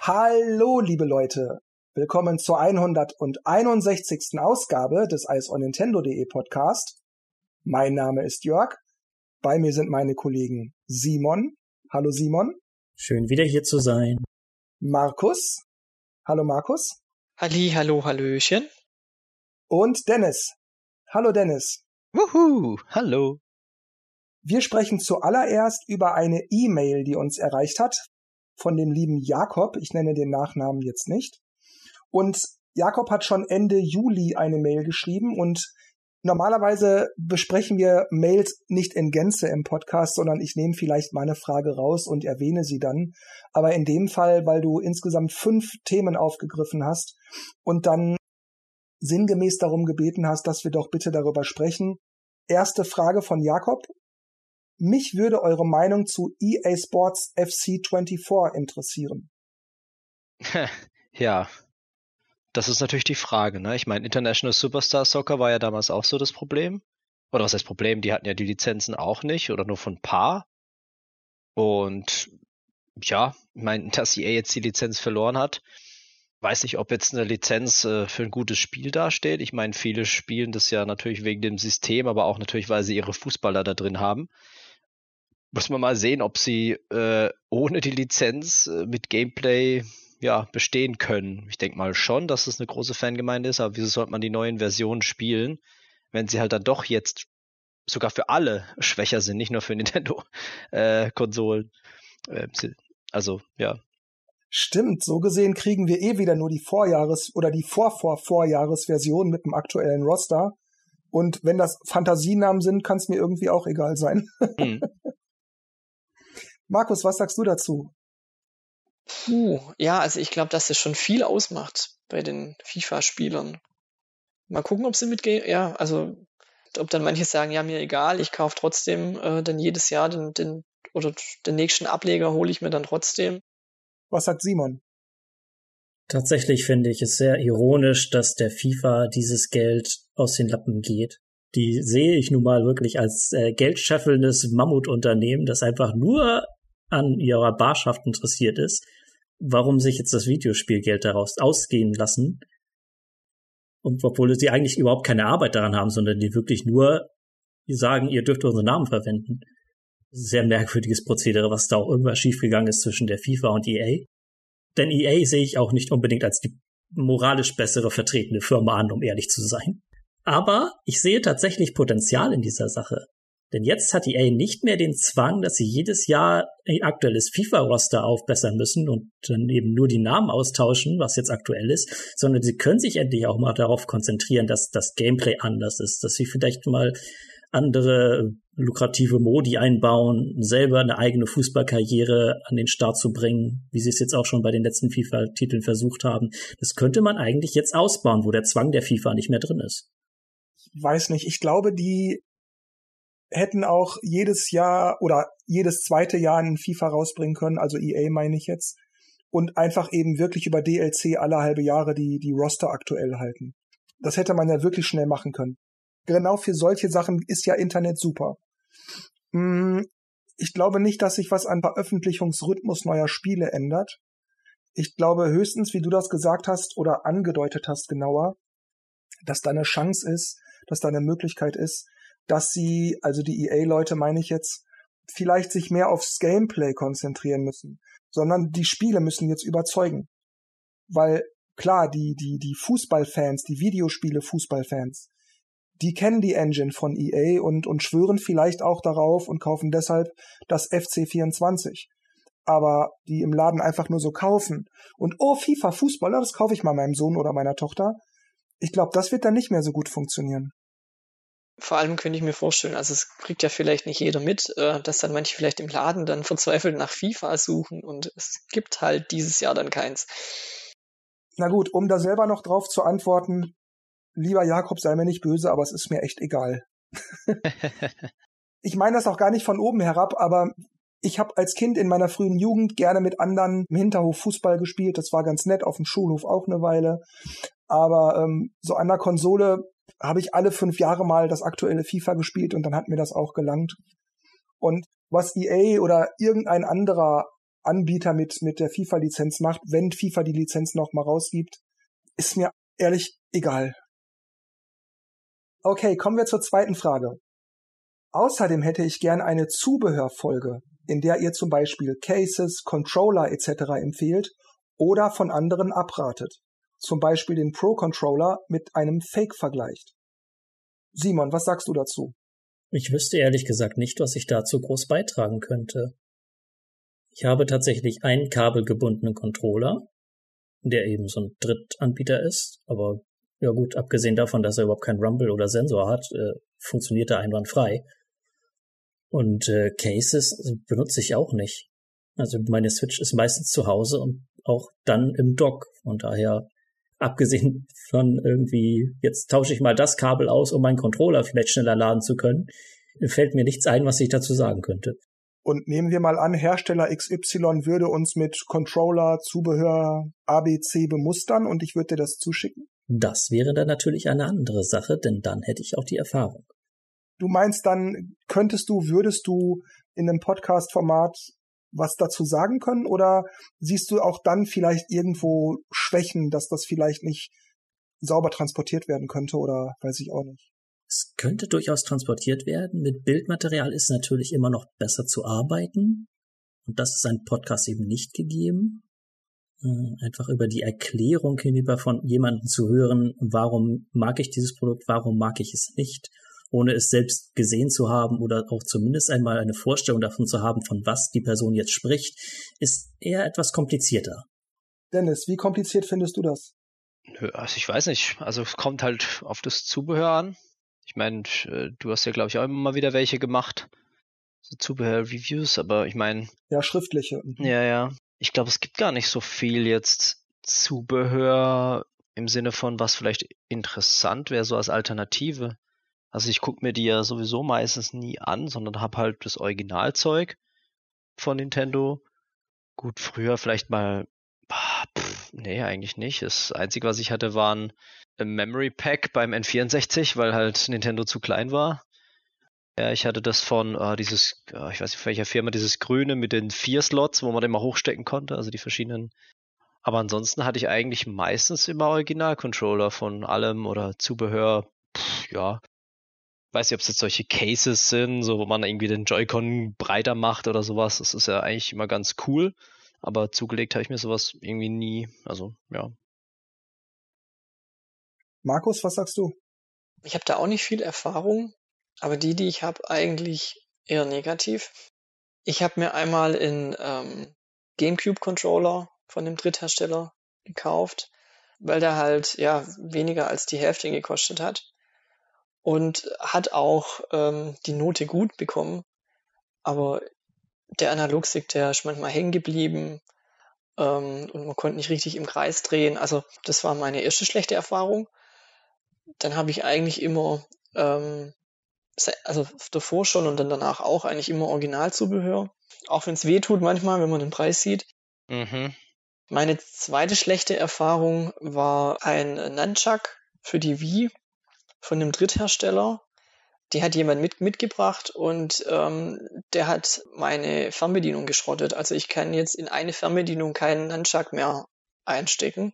Hallo, liebe Leute. Willkommen zur 161. Ausgabe des Eis on Nintendo.de Podcast. Mein Name ist Jörg. Bei mir sind meine Kollegen Simon. Hallo Simon. Schön wieder hier zu sein. Markus. Hallo Markus. Halli, hallo, hallöchen. Und Dennis. Hallo Dennis. Wuhu, hallo. Wir sprechen zuallererst über eine E-Mail, die uns erreicht hat von dem lieben Jakob. Ich nenne den Nachnamen jetzt nicht. Und Jakob hat schon Ende Juli eine Mail geschrieben und normalerweise besprechen wir Mails nicht in Gänze im Podcast, sondern ich nehme vielleicht meine Frage raus und erwähne sie dann. Aber in dem Fall, weil du insgesamt fünf Themen aufgegriffen hast und dann sinngemäß darum gebeten hast, dass wir doch bitte darüber sprechen. Erste Frage von Jakob. Mich würde eure Meinung zu EA Sports FC 24 interessieren. ja, das ist natürlich die Frage. Ne? Ich meine, International Superstar Soccer war ja damals auch so das Problem. Oder was heißt Problem? Die hatten ja die Lizenzen auch nicht oder nur von ein paar. Und ja, ich meine, dass EA jetzt die Lizenz verloren hat, weiß nicht, ob jetzt eine Lizenz äh, für ein gutes Spiel dasteht. Ich meine, viele spielen das ja natürlich wegen dem System, aber auch natürlich, weil sie ihre Fußballer da drin haben muss man mal sehen, ob sie äh, ohne die Lizenz äh, mit Gameplay ja, bestehen können. Ich denke mal schon, dass es eine große Fangemeinde ist, aber wieso sollte man die neuen Versionen spielen, wenn sie halt dann doch jetzt sogar für alle schwächer sind, nicht nur für Nintendo-Konsolen. Äh, also, ja. Stimmt, so gesehen kriegen wir eh wieder nur die Vorjahres- oder die Vor-Vor-Vorjahresversion mit dem aktuellen Roster. Und wenn das Fantasienamen sind, kann es mir irgendwie auch egal sein. Hm. Markus, was sagst du dazu? Puh, ja, also ich glaube, dass das schon viel ausmacht bei den FIFA-Spielern. Mal gucken, ob sie mitgehen. Ja, also ob dann manche sagen, ja, mir egal, ich kaufe trotzdem äh, dann jedes Jahr den, den oder den nächsten Ableger hole ich mir dann trotzdem. Was sagt Simon? Tatsächlich finde ich es sehr ironisch, dass der FIFA dieses Geld aus den Lappen geht die sehe ich nun mal wirklich als äh, geldscheffelndes Mammutunternehmen, das einfach nur an ihrer Barschaft interessiert ist. Warum sich jetzt das Videospielgeld daraus ausgehen lassen? Und obwohl sie eigentlich überhaupt keine Arbeit daran haben, sondern die wirklich nur sagen, ihr dürft unseren Namen verwenden. Sehr merkwürdiges Prozedere, was da auch irgendwas schiefgegangen ist zwischen der FIFA und EA. Denn EA sehe ich auch nicht unbedingt als die moralisch bessere vertretene Firma an, um ehrlich zu sein. Aber ich sehe tatsächlich Potenzial in dieser Sache. Denn jetzt hat EA nicht mehr den Zwang, dass sie jedes Jahr ein aktuelles FIFA-Roster aufbessern müssen und dann eben nur die Namen austauschen, was jetzt aktuell ist, sondern sie können sich endlich auch mal darauf konzentrieren, dass das Gameplay anders ist, dass sie vielleicht mal andere lukrative Modi einbauen, selber eine eigene Fußballkarriere an den Start zu bringen, wie sie es jetzt auch schon bei den letzten FIFA-Titeln versucht haben. Das könnte man eigentlich jetzt ausbauen, wo der Zwang der FIFA nicht mehr drin ist weiß nicht, ich glaube, die hätten auch jedes Jahr oder jedes zweite Jahr einen FIFA rausbringen können, also EA meine ich jetzt, und einfach eben wirklich über DLC alle halbe Jahre die, die Roster aktuell halten. Das hätte man ja wirklich schnell machen können. Genau für solche Sachen ist ja Internet super. Hm, ich glaube nicht, dass sich was an Veröffentlichungsrhythmus neuer Spiele ändert. Ich glaube höchstens, wie du das gesagt hast oder angedeutet hast genauer, dass da eine Chance ist, dass da eine Möglichkeit ist, dass sie, also die EA-Leute meine ich jetzt, vielleicht sich mehr aufs Gameplay konzentrieren müssen, sondern die Spiele müssen jetzt überzeugen. Weil klar, die, die, die Fußballfans, die Videospiele-Fußballfans, die kennen die Engine von EA und, und schwören vielleicht auch darauf und kaufen deshalb das FC24. Aber die im Laden einfach nur so kaufen und oh, FIFA, Fußballer, das kaufe ich mal meinem Sohn oder meiner Tochter, ich glaube, das wird dann nicht mehr so gut funktionieren. Vor allem könnte ich mir vorstellen, also es kriegt ja vielleicht nicht jeder mit, äh, dass dann manche vielleicht im Laden dann verzweifelt nach FIFA suchen und es gibt halt dieses Jahr dann keins. Na gut, um da selber noch drauf zu antworten, lieber Jakob, sei mir nicht böse, aber es ist mir echt egal. ich meine das auch gar nicht von oben herab, aber Ich habe als Kind in meiner frühen Jugend gerne mit anderen im Hinterhof Fußball gespielt. Das war ganz nett, auf dem Schulhof auch eine Weile. Aber ähm, so an der Konsole habe ich alle fünf Jahre mal das aktuelle FIFA gespielt und dann hat mir das auch gelangt. Und was EA oder irgendein anderer Anbieter mit, mit der FIFA-Lizenz macht, wenn FIFA die Lizenz noch mal rausgibt, ist mir ehrlich egal. Okay, kommen wir zur zweiten Frage. Außerdem hätte ich gern eine Zubehörfolge, in der ihr zum Beispiel Cases, Controller etc. empfehlt oder von anderen abratet. Zum Beispiel den Pro Controller mit einem Fake vergleicht. Simon, was sagst du dazu? Ich wüsste ehrlich gesagt nicht, was ich dazu groß beitragen könnte. Ich habe tatsächlich einen kabelgebundenen Controller, der eben so ein Drittanbieter ist, aber ja gut, abgesehen davon, dass er überhaupt keinen Rumble oder Sensor hat, äh, funktioniert er einwandfrei. Und äh, Cases benutze ich auch nicht. Also meine Switch ist meistens zu Hause und auch dann im Dock. Von daher, abgesehen von irgendwie, jetzt tausche ich mal das Kabel aus, um meinen Controller vielleicht schneller laden zu können, fällt mir nichts ein, was ich dazu sagen könnte. Und nehmen wir mal an, Hersteller XY würde uns mit Controller, Zubehör ABC bemustern und ich würde dir das zuschicken? Das wäre dann natürlich eine andere Sache, denn dann hätte ich auch die Erfahrung. Du meinst dann, könntest du, würdest du in einem Podcast-Format was dazu sagen können oder siehst du auch dann vielleicht irgendwo Schwächen, dass das vielleicht nicht sauber transportiert werden könnte oder weiß ich auch nicht? Es könnte durchaus transportiert werden. Mit Bildmaterial ist natürlich immer noch besser zu arbeiten. Und das ist ein Podcast eben nicht gegeben. Äh, einfach über die Erklärung hinüber von jemandem zu hören, warum mag ich dieses Produkt, warum mag ich es nicht, ohne es selbst gesehen zu haben oder auch zumindest einmal eine Vorstellung davon zu haben, von was die Person jetzt spricht, ist eher etwas komplizierter. Dennis, wie kompliziert findest du das? Also ich weiß nicht. Also es kommt halt auf das Zubehör an. Ich meine, äh, du hast ja, glaube ich, auch immer mal wieder welche gemacht. So Zubehör-Reviews, aber ich meine. Ja, schriftliche. Mhm. Ja, ja. Ich glaube, es gibt gar nicht so viel jetzt Zubehör im Sinne von, was vielleicht interessant wäre, so als Alternative. Also ich gucke mir die ja sowieso meistens nie an, sondern habe halt das Originalzeug von Nintendo. Gut, früher vielleicht mal, pff, nee, eigentlich nicht. Das Einzige, was ich hatte, waren Memory Pack beim N64, weil halt Nintendo zu klein war. Ja, ich hatte das von äh, dieses, äh, ich weiß nicht, welcher Firma, dieses grüne mit den vier Slots, wo man den mal hochstecken konnte, also die verschiedenen. Aber ansonsten hatte ich eigentlich meistens immer Original-Controller von allem oder Zubehör. Pff, ja, weiß nicht, ob es jetzt solche Cases sind, so wo man irgendwie den Joy-Con breiter macht oder sowas. Das ist ja eigentlich immer ganz cool. Aber zugelegt habe ich mir sowas irgendwie nie. Also, ja, Markus, was sagst du? Ich habe da auch nicht viel Erfahrung, aber die, die ich habe, eigentlich eher negativ. Ich habe mir einmal in ähm, GameCube-Controller von dem Dritthersteller gekauft, weil der halt ja weniger als die Hälfte gekostet hat und hat auch ähm, die Note gut bekommen, aber der Analogstick, der ist manchmal hängen geblieben ähm, und man konnte nicht richtig im Kreis drehen. Also das war meine erste schlechte Erfahrung dann habe ich eigentlich immer, ähm, also davor schon und dann danach auch eigentlich immer Originalzubehör. Auch wenn es weh tut manchmal, wenn man den Preis sieht. Mhm. Meine zweite schlechte Erfahrung war ein Nunchuck für die Wii von einem Dritthersteller. Die hat jemand mit, mitgebracht und ähm, der hat meine Fernbedienung geschrottet. Also ich kann jetzt in eine Fernbedienung keinen Nunchuck mehr einstecken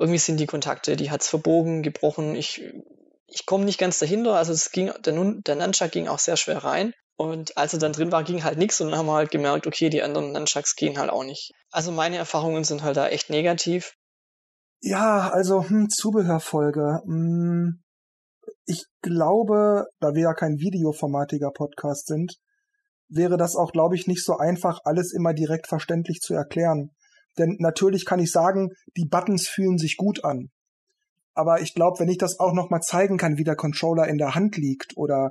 irgendwie sind die Kontakte, die hat's verbogen, gebrochen. Ich, ich komme nicht ganz dahinter. Also es ging, der, der Nunchuck ging auch sehr schwer rein. Und als er dann drin war, ging halt nichts und dann haben wir halt gemerkt, okay, die anderen Nunchucks gehen halt auch nicht. Also meine Erfahrungen sind halt da echt negativ. Ja, also hm, Zubehörfolge. Hm, ich glaube, da wir ja kein videoformatiger Podcast sind, wäre das auch, glaube ich, nicht so einfach, alles immer direkt verständlich zu erklären. Denn natürlich kann ich sagen, die Buttons fühlen sich gut an. Aber ich glaube, wenn ich das auch nochmal zeigen kann, wie der Controller in der Hand liegt oder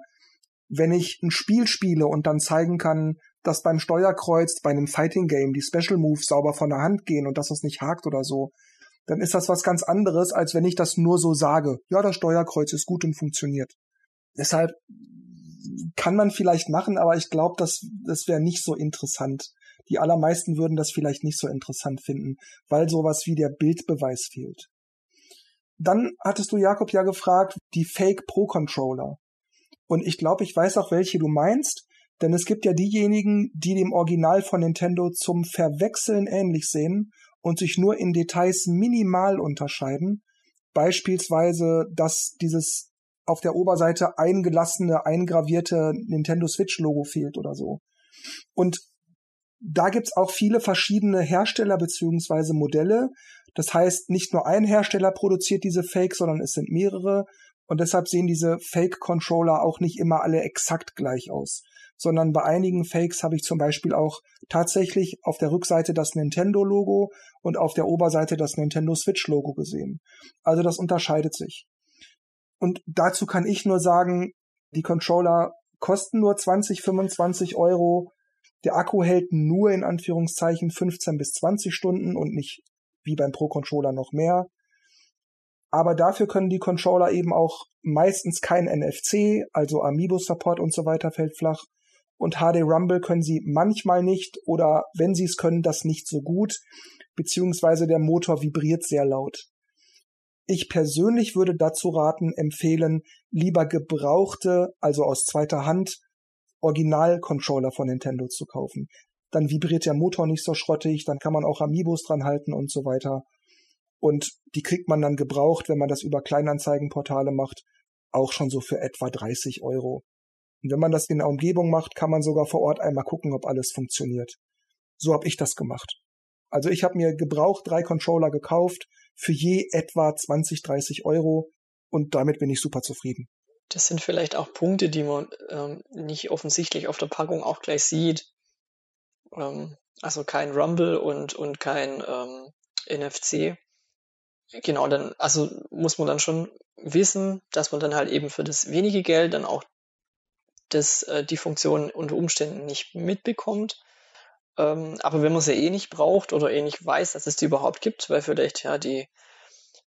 wenn ich ein Spiel spiele und dann zeigen kann, dass beim Steuerkreuz bei einem Fighting Game die Special Moves sauber von der Hand gehen und dass das nicht hakt oder so, dann ist das was ganz anderes, als wenn ich das nur so sage. Ja, das Steuerkreuz ist gut und funktioniert. Deshalb kann man vielleicht machen, aber ich glaube, das, das wäre nicht so interessant. Die allermeisten würden das vielleicht nicht so interessant finden, weil sowas wie der Bildbeweis fehlt. Dann hattest du Jakob ja gefragt, die Fake Pro Controller. Und ich glaube, ich weiß auch, welche du meinst, denn es gibt ja diejenigen, die dem Original von Nintendo zum Verwechseln ähnlich sehen und sich nur in Details minimal unterscheiden. Beispielsweise, dass dieses auf der Oberseite eingelassene, eingravierte Nintendo Switch-Logo fehlt oder so. Und da gibt's auch viele verschiedene Hersteller beziehungsweise Modelle. Das heißt, nicht nur ein Hersteller produziert diese Fake, sondern es sind mehrere. Und deshalb sehen diese Fake-Controller auch nicht immer alle exakt gleich aus. Sondern bei einigen Fakes habe ich zum Beispiel auch tatsächlich auf der Rückseite das Nintendo-Logo und auf der Oberseite das Nintendo Switch-Logo gesehen. Also das unterscheidet sich. Und dazu kann ich nur sagen, die Controller kosten nur 20, 25 Euro. Der Akku hält nur in Anführungszeichen 15 bis 20 Stunden und nicht wie beim Pro-Controller noch mehr. Aber dafür können die Controller eben auch meistens kein NFC, also Amiibo-Support und so weiter fällt flach. Und HD Rumble können sie manchmal nicht oder wenn sie es können, das nicht so gut, beziehungsweise der Motor vibriert sehr laut. Ich persönlich würde dazu raten, empfehlen, lieber gebrauchte, also aus zweiter Hand, Original-Controller von Nintendo zu kaufen. Dann vibriert der Motor nicht so schrottig, dann kann man auch Amiibos dran halten und so weiter. Und die kriegt man dann gebraucht, wenn man das über Kleinanzeigenportale macht, auch schon so für etwa 30 Euro. Und wenn man das in der Umgebung macht, kann man sogar vor Ort einmal gucken, ob alles funktioniert. So habe ich das gemacht. Also ich habe mir gebraucht drei Controller gekauft, für je etwa 20, 30 Euro und damit bin ich super zufrieden. Das sind vielleicht auch Punkte, die man ähm, nicht offensichtlich auf der Packung auch gleich sieht. Ähm, also kein Rumble und, und kein ähm, NFC. Genau, dann, also muss man dann schon wissen, dass man dann halt eben für das wenige Geld dann auch das, äh, die Funktion unter Umständen nicht mitbekommt. Ähm, aber wenn man sie eh nicht braucht oder eh nicht weiß, dass es die überhaupt gibt, weil vielleicht ja die,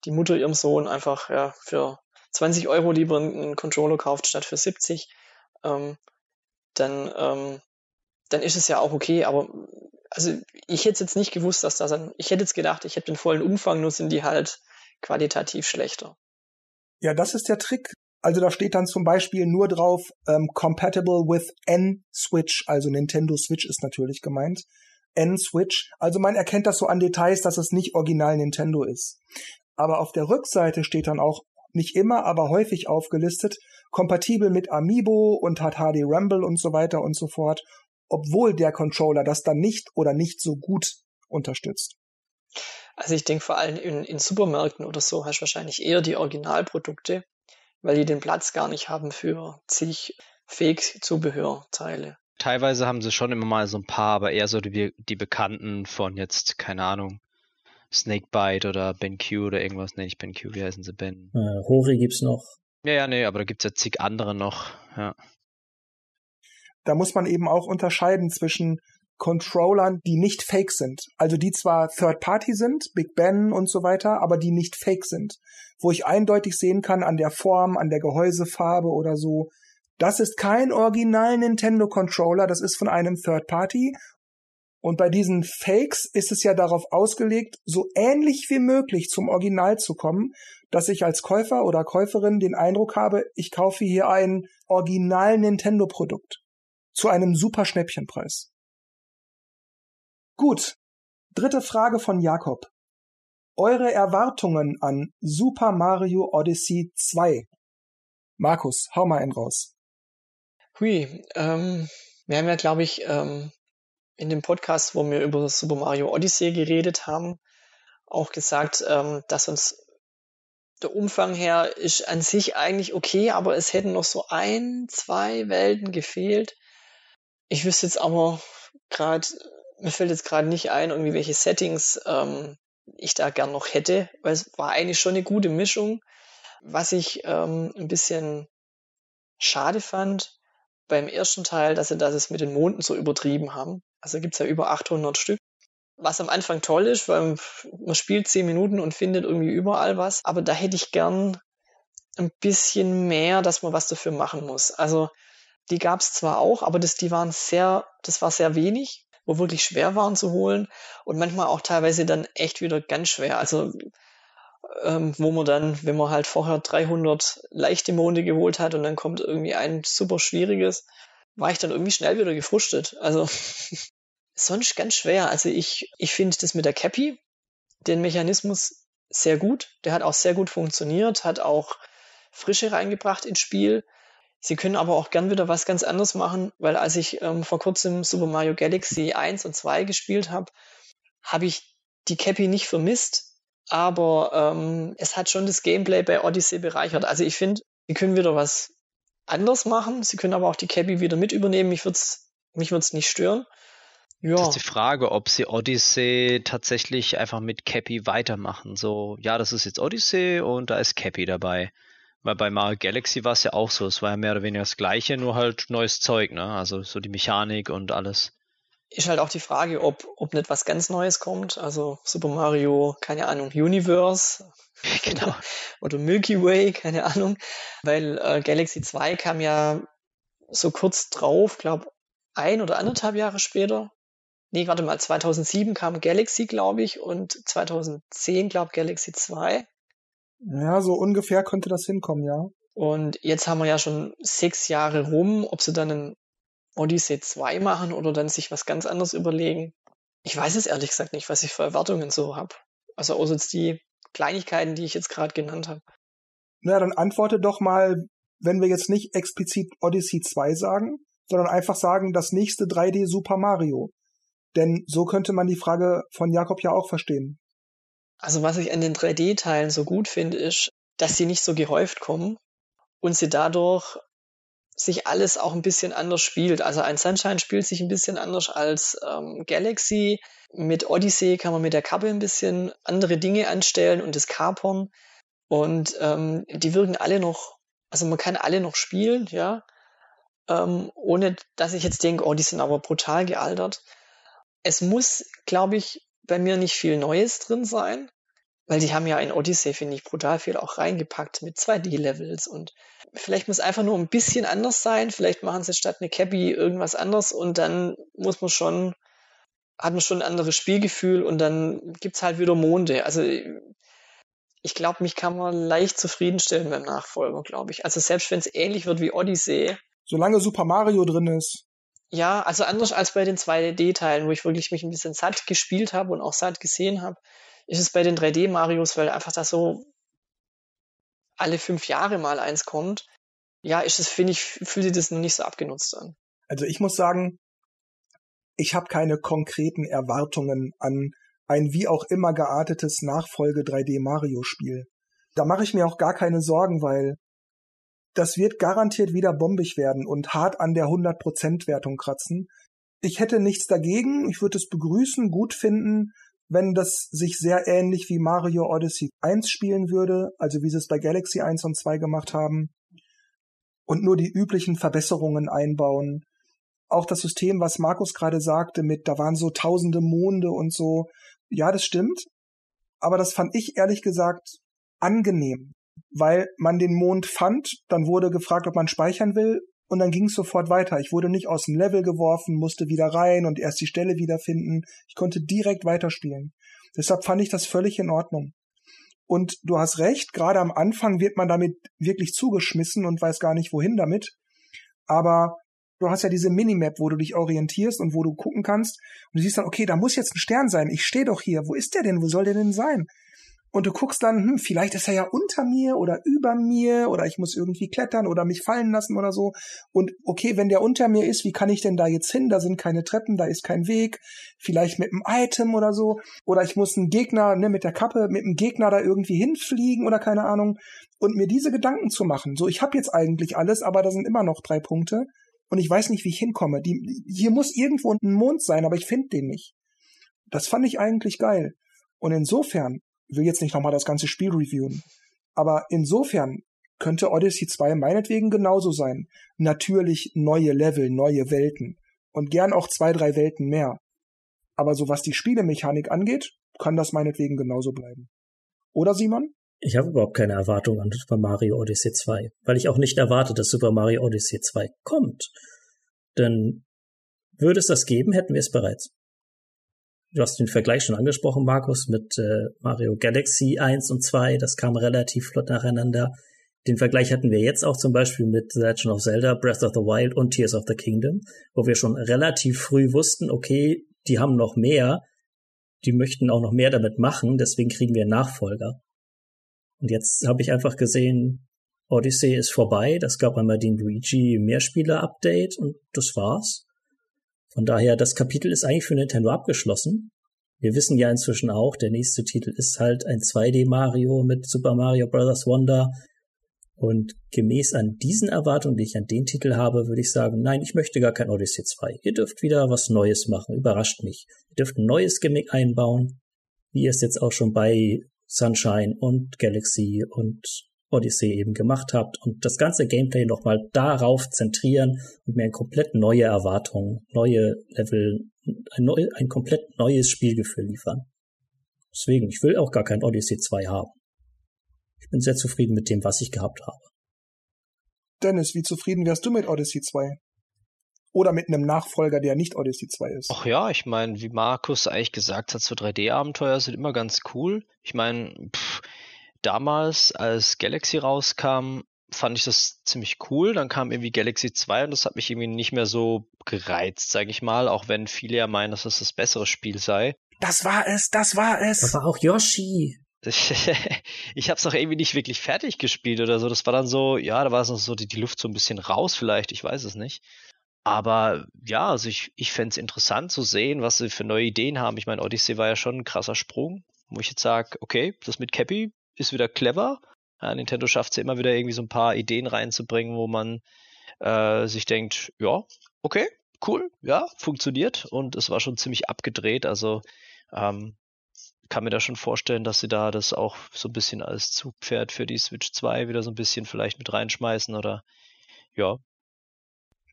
die Mutter ihrem Sohn einfach ja für 20 Euro lieber einen Controller kauft statt für 70, ähm, dann, ähm, dann ist es ja auch okay. Aber also ich hätte jetzt nicht gewusst, dass das dann, ich hätte jetzt gedacht, ich hätte den vollen Umfang, nur sind die halt qualitativ schlechter. Ja, das ist der Trick. Also da steht dann zum Beispiel nur drauf, ähm, compatible with N-Switch, also Nintendo Switch ist natürlich gemeint. N-Switch. Also man erkennt das so an Details, dass es nicht original Nintendo ist. Aber auf der Rückseite steht dann auch nicht immer, aber häufig aufgelistet, kompatibel mit Amiibo und hat HD Rumble und so weiter und so fort, obwohl der Controller das dann nicht oder nicht so gut unterstützt. Also ich denke vor allem in, in Supermärkten oder so hast du wahrscheinlich eher die Originalprodukte, weil die den Platz gar nicht haben für zig Fake-Zubehörteile. Teilweise haben sie schon immer mal so ein paar, aber eher so die, die bekannten von jetzt, keine Ahnung, Snakebite oder BenQ oder irgendwas. Nee, nicht BenQ, wie heißen sie? Ben. Äh, Hori gibt's noch. Ja, ja, nee, aber da gibt's ja zig andere noch, ja. Da muss man eben auch unterscheiden zwischen Controllern, die nicht fake sind. Also die zwar Third Party sind, Big Ben und so weiter, aber die nicht fake sind. Wo ich eindeutig sehen kann an der Form, an der Gehäusefarbe oder so, das ist kein Original Nintendo Controller, das ist von einem Third Party. Und bei diesen Fakes ist es ja darauf ausgelegt, so ähnlich wie möglich zum Original zu kommen, dass ich als Käufer oder Käuferin den Eindruck habe, ich kaufe hier ein Original Nintendo Produkt zu einem super Schnäppchenpreis. Gut. Dritte Frage von Jakob. Eure Erwartungen an Super Mario Odyssey 2. Markus, hau mal einen raus. Hui, ähm, wir haben ja, glaube ich, ähm, in dem Podcast, wo wir über Super Mario Odyssey geredet haben, auch gesagt, ähm, dass uns der Umfang her ist an sich eigentlich okay, aber es hätten noch so ein, zwei Welten gefehlt. Ich wüsste jetzt aber gerade mir fällt jetzt gerade nicht ein, irgendwie welche Settings ähm, ich da gern noch hätte, weil es war eigentlich schon eine gute Mischung. Was ich ähm, ein bisschen schade fand beim ersten Teil, dass sie das mit den Monden so übertrieben haben. Also gibt's ja über 800 Stück. Was am Anfang toll ist, weil man spielt 10 Minuten und findet irgendwie überall was. Aber da hätte ich gern ein bisschen mehr, dass man was dafür machen muss. Also Die gab es zwar auch, aber das, die waren sehr, das war sehr wenig, wo wirklich schwer waren zu holen und manchmal auch teilweise dann echt wieder ganz schwer. Also ähm, wo man dann, wenn man halt vorher 300 leichte Monde geholt hat und dann kommt irgendwie ein super schwieriges, war ich dann irgendwie schnell wieder gefrustet. Also sonst ganz schwer. Also ich, ich finde das mit der Cappy, den Mechanismus sehr gut. Der hat auch sehr gut funktioniert, hat auch Frische reingebracht ins Spiel. Sie können aber auch gern wieder was ganz anderes machen, weil als ich ähm, vor kurzem Super Mario Galaxy 1 und 2 gespielt habe, habe ich die Cappy nicht vermisst, aber ähm, es hat schon das Gameplay bei Odyssey bereichert. Also ich finde, sie können wieder was anders machen, sie können aber auch die Cappy wieder mit übernehmen. Mich wird's, mich wird's nicht stören. Ja. Das ist die Frage, ob sie Odyssey tatsächlich einfach mit Cappy weitermachen. So, ja, das ist jetzt Odyssey und da ist Cappy dabei. Weil bei Mario Galaxy war es ja auch so. Es war ja mehr oder weniger das Gleiche, nur halt neues Zeug, ne? Also so die Mechanik und alles. Ist halt auch die Frage, ob, ob nicht was ganz Neues kommt. Also Super Mario, keine Ahnung, Universe. Genau. Oder Milky Way, keine Ahnung. Weil äh, Galaxy 2 kam ja so kurz drauf, glaube ein oder anderthalb Jahre später. Nee, warte mal, 2007 kam Galaxy, glaube ich, und 2010, glaube Galaxy 2. Ja, so ungefähr könnte das hinkommen, ja. Und jetzt haben wir ja schon sechs Jahre rum, ob sie dann ein Odyssey 2 machen oder dann sich was ganz anderes überlegen. Ich weiß es ehrlich gesagt nicht, was ich für Erwartungen so habe. Also außer jetzt die Kleinigkeiten, die ich jetzt gerade genannt habe. Na, dann antworte doch mal, wenn wir jetzt nicht explizit Odyssey 2 sagen, sondern einfach sagen, das nächste 3D Super Mario. Denn so könnte man die Frage von Jakob ja auch verstehen. Also was ich an den 3D-Teilen so gut finde, ist, dass sie nicht so gehäuft kommen und sie dadurch sich alles auch ein bisschen anders spielt. Also ein Sunshine spielt sich ein bisschen anders als ähm, Galaxy. Mit Odyssey kann man mit der Kappe ein bisschen andere Dinge anstellen und das Kapern. Und ähm, die wirken alle noch, also man kann alle noch spielen, ja. Ähm, ohne dass ich jetzt denke, oh, die sind aber brutal gealtert. Es muss, glaube ich, bei mir nicht viel Neues drin sein, weil die haben ja in Odyssey, finde ich, brutal viel auch reingepackt mit 2D-Levels und vielleicht muss einfach nur ein bisschen anders sein. Vielleicht machen sie statt eine Cappy irgendwas anderes und dann muss man schon, hat man schon ein anderes Spielgefühl und dann gibt's halt wieder Monde. Also ich glaube, mich kann man leicht zufriedenstellen beim Nachfolger, glaube ich. Also selbst wenn es ähnlich wird wie Odyssey. Solange Super Mario drin ist. Ja, also anders als bei den 2D-Teilen, wo ich wirklich mich ein bisschen satt gespielt habe und auch satt gesehen habe, ist es bei den 3D-Marios, weil einfach da so alle fünf Jahre mal eins kommt. Ja, ist es, finde ich, fühlt sich das noch nicht so abgenutzt an. Also ich muss sagen, ich habe keine konkreten Erwartungen an ein wie auch immer geartetes Nachfolge 3D Mario Spiel. Da mache ich mir auch gar keine Sorgen, weil das wird garantiert wieder bombig werden und hart an der 100% Wertung kratzen. Ich hätte nichts dagegen, ich würde es begrüßen, gut finden, wenn das sich sehr ähnlich wie Mario Odyssey 1 spielen würde, also wie sie es bei Galaxy 1 und 2 gemacht haben, und nur die üblichen Verbesserungen einbauen. Auch das System, was Markus gerade sagte, mit da waren so tausende Monde und so, ja, das stimmt, aber das fand ich ehrlich gesagt angenehm weil man den Mond fand, dann wurde gefragt, ob man speichern will und dann ging es sofort weiter. Ich wurde nicht aus dem Level geworfen, musste wieder rein und erst die Stelle wiederfinden. Ich konnte direkt weiterspielen. Deshalb fand ich das völlig in Ordnung. Und du hast recht, gerade am Anfang wird man damit wirklich zugeschmissen und weiß gar nicht, wohin damit. Aber du hast ja diese Minimap, wo du dich orientierst und wo du gucken kannst. Und du siehst dann, okay, da muss jetzt ein Stern sein. Ich stehe doch hier. Wo ist der denn? Wo soll der denn sein? Und du guckst dann, hm, vielleicht ist er ja unter mir oder über mir oder ich muss irgendwie klettern oder mich fallen lassen oder so. Und okay, wenn der unter mir ist, wie kann ich denn da jetzt hin? Da sind keine Treppen, da ist kein Weg. Vielleicht mit einem Item oder so. Oder ich muss einen Gegner, ne, mit der Kappe, mit einem Gegner da irgendwie hinfliegen oder keine Ahnung. Und mir diese Gedanken zu machen. So, ich habe jetzt eigentlich alles, aber da sind immer noch drei Punkte. Und ich weiß nicht, wie ich hinkomme. Die, hier muss irgendwo ein Mond sein, aber ich finde den nicht. Das fand ich eigentlich geil. Und insofern will jetzt nicht nochmal das ganze Spiel reviewen. Aber insofern könnte Odyssey 2 meinetwegen genauso sein. Natürlich neue Level, neue Welten. Und gern auch zwei, drei Welten mehr. Aber so was die Spielemechanik angeht, kann das meinetwegen genauso bleiben. Oder Simon? Ich habe überhaupt keine Erwartung an Super Mario Odyssey 2, weil ich auch nicht erwarte, dass Super Mario Odyssey 2 kommt. Denn würde es das geben, hätten wir es bereits. Du hast den Vergleich schon angesprochen, Markus, mit äh, Mario Galaxy 1 und 2. Das kam relativ flott nacheinander. Den Vergleich hatten wir jetzt auch zum Beispiel mit The Legend of Zelda, Breath of the Wild und Tears of the Kingdom, wo wir schon relativ früh wussten, okay, die haben noch mehr, die möchten auch noch mehr damit machen, deswegen kriegen wir Nachfolger. Und jetzt habe ich einfach gesehen, Odyssey ist vorbei, das gab einmal den Luigi Mehrspieler-Update und das war's. Von daher, das Kapitel ist eigentlich für Nintendo abgeschlossen. Wir wissen ja inzwischen auch, der nächste Titel ist halt ein 2D Mario mit Super Mario Bros. Wonder. Und gemäß an diesen Erwartungen, die ich an den Titel habe, würde ich sagen, nein, ich möchte gar kein Odyssey 2. Ihr dürft wieder was Neues machen, überrascht mich. Ihr dürft ein neues Gimmick einbauen, wie ihr es jetzt auch schon bei Sunshine und Galaxy und Odyssey eben gemacht habt und das ganze Gameplay nochmal darauf zentrieren und mir ein komplett neue Erwartungen, neue Level, ein, neu, ein komplett neues Spielgefühl liefern. Deswegen, ich will auch gar kein Odyssey 2 haben. Ich bin sehr zufrieden mit dem, was ich gehabt habe. Dennis, wie zufrieden wärst du mit Odyssey 2? Oder mit einem Nachfolger, der nicht Odyssey 2 ist? Ach ja, ich meine, wie Markus eigentlich gesagt hat, so 3D-Abenteuer sind immer ganz cool. Ich meine, damals, als Galaxy rauskam, fand ich das ziemlich cool. Dann kam irgendwie Galaxy 2 und das hat mich irgendwie nicht mehr so gereizt, sage ich mal, auch wenn viele ja meinen, dass das das bessere Spiel sei. Das war es, das war es. Aber auch Yoshi. ich habe es auch irgendwie nicht wirklich fertig gespielt oder so. Das war dann so, ja, da war noch so die, die Luft so ein bisschen raus vielleicht, ich weiß es nicht. Aber ja, also ich, ich fände es interessant zu sehen, was sie für neue Ideen haben. Ich meine, Odyssey war ja schon ein krasser Sprung, wo ich jetzt sage, okay, das mit Cappy ist wieder clever. Ja, Nintendo schafft es immer wieder irgendwie so ein paar Ideen reinzubringen, wo man äh, sich denkt, ja, okay, cool, ja, funktioniert und es war schon ziemlich abgedreht. Also ähm, kann mir da schon vorstellen, dass sie da das auch so ein bisschen als Zugpferd für die Switch 2 wieder so ein bisschen vielleicht mit reinschmeißen oder ja.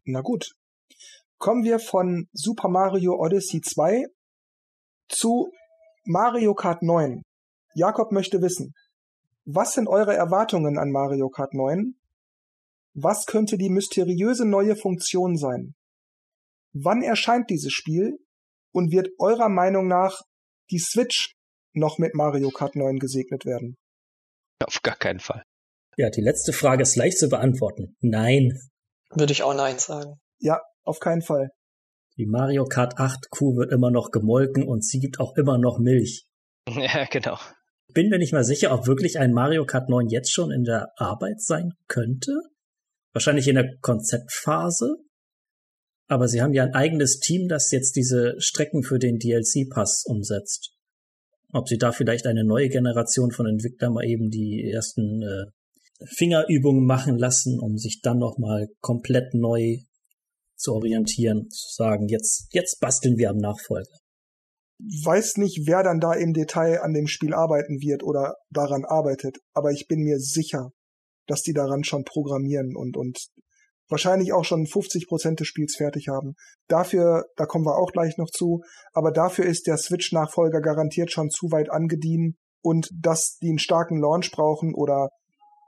Na gut. Kommen wir von Super Mario Odyssey 2 zu Mario Kart 9. Jakob möchte wissen, was sind eure Erwartungen an Mario Kart 9? Was könnte die mysteriöse neue Funktion sein? Wann erscheint dieses Spiel? Und wird eurer Meinung nach die Switch noch mit Mario Kart 9 gesegnet werden? Auf gar keinen Fall. Ja, die letzte Frage ist leicht zu beantworten. Nein. Würde ich auch Nein sagen. Ja, auf keinen Fall. Die Mario Kart 8 Kuh wird immer noch gemolken und sie gibt auch immer noch Milch. Ja, genau bin mir nicht mal sicher, ob wirklich ein Mario Kart 9 jetzt schon in der Arbeit sein könnte. Wahrscheinlich in der Konzeptphase. Aber sie haben ja ein eigenes Team, das jetzt diese Strecken für den DLC-Pass umsetzt. Ob sie da vielleicht eine neue Generation von Entwicklern mal eben die ersten äh, Fingerübungen machen lassen, um sich dann nochmal komplett neu zu orientieren, zu sagen, jetzt, jetzt basteln wir am Nachfolger weiß nicht, wer dann da im Detail an dem Spiel arbeiten wird oder daran arbeitet, aber ich bin mir sicher, dass die daran schon programmieren und, und wahrscheinlich auch schon 50 Prozent des Spiels fertig haben. Dafür, da kommen wir auch gleich noch zu, aber dafür ist der Switch-Nachfolger garantiert schon zu weit angedient und dass die einen starken Launch brauchen oder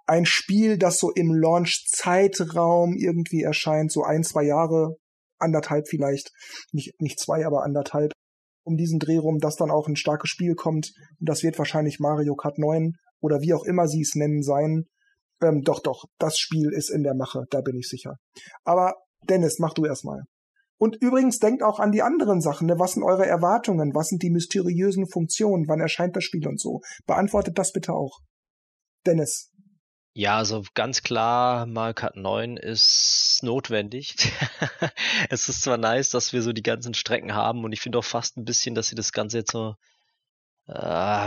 ein Spiel, das so im Launch-Zeitraum irgendwie erscheint, so ein, zwei Jahre, anderthalb vielleicht, nicht, nicht zwei, aber anderthalb, um diesen Dreh rum, dass dann auch ein starkes Spiel kommt. Und das wird wahrscheinlich Mario Kart 9 oder wie auch immer sie es nennen sein. Ähm, doch, doch, das Spiel ist in der Mache, da bin ich sicher. Aber Dennis, mach du erstmal. Und übrigens denkt auch an die anderen Sachen. Ne? Was sind eure Erwartungen? Was sind die mysteriösen Funktionen? Wann erscheint das Spiel und so? Beantwortet das bitte auch. Dennis. Ja, also ganz klar, Mario Kart 9 ist notwendig. es ist zwar nice, dass wir so die ganzen Strecken haben und ich finde auch fast ein bisschen, dass sie das Ganze jetzt so, äh,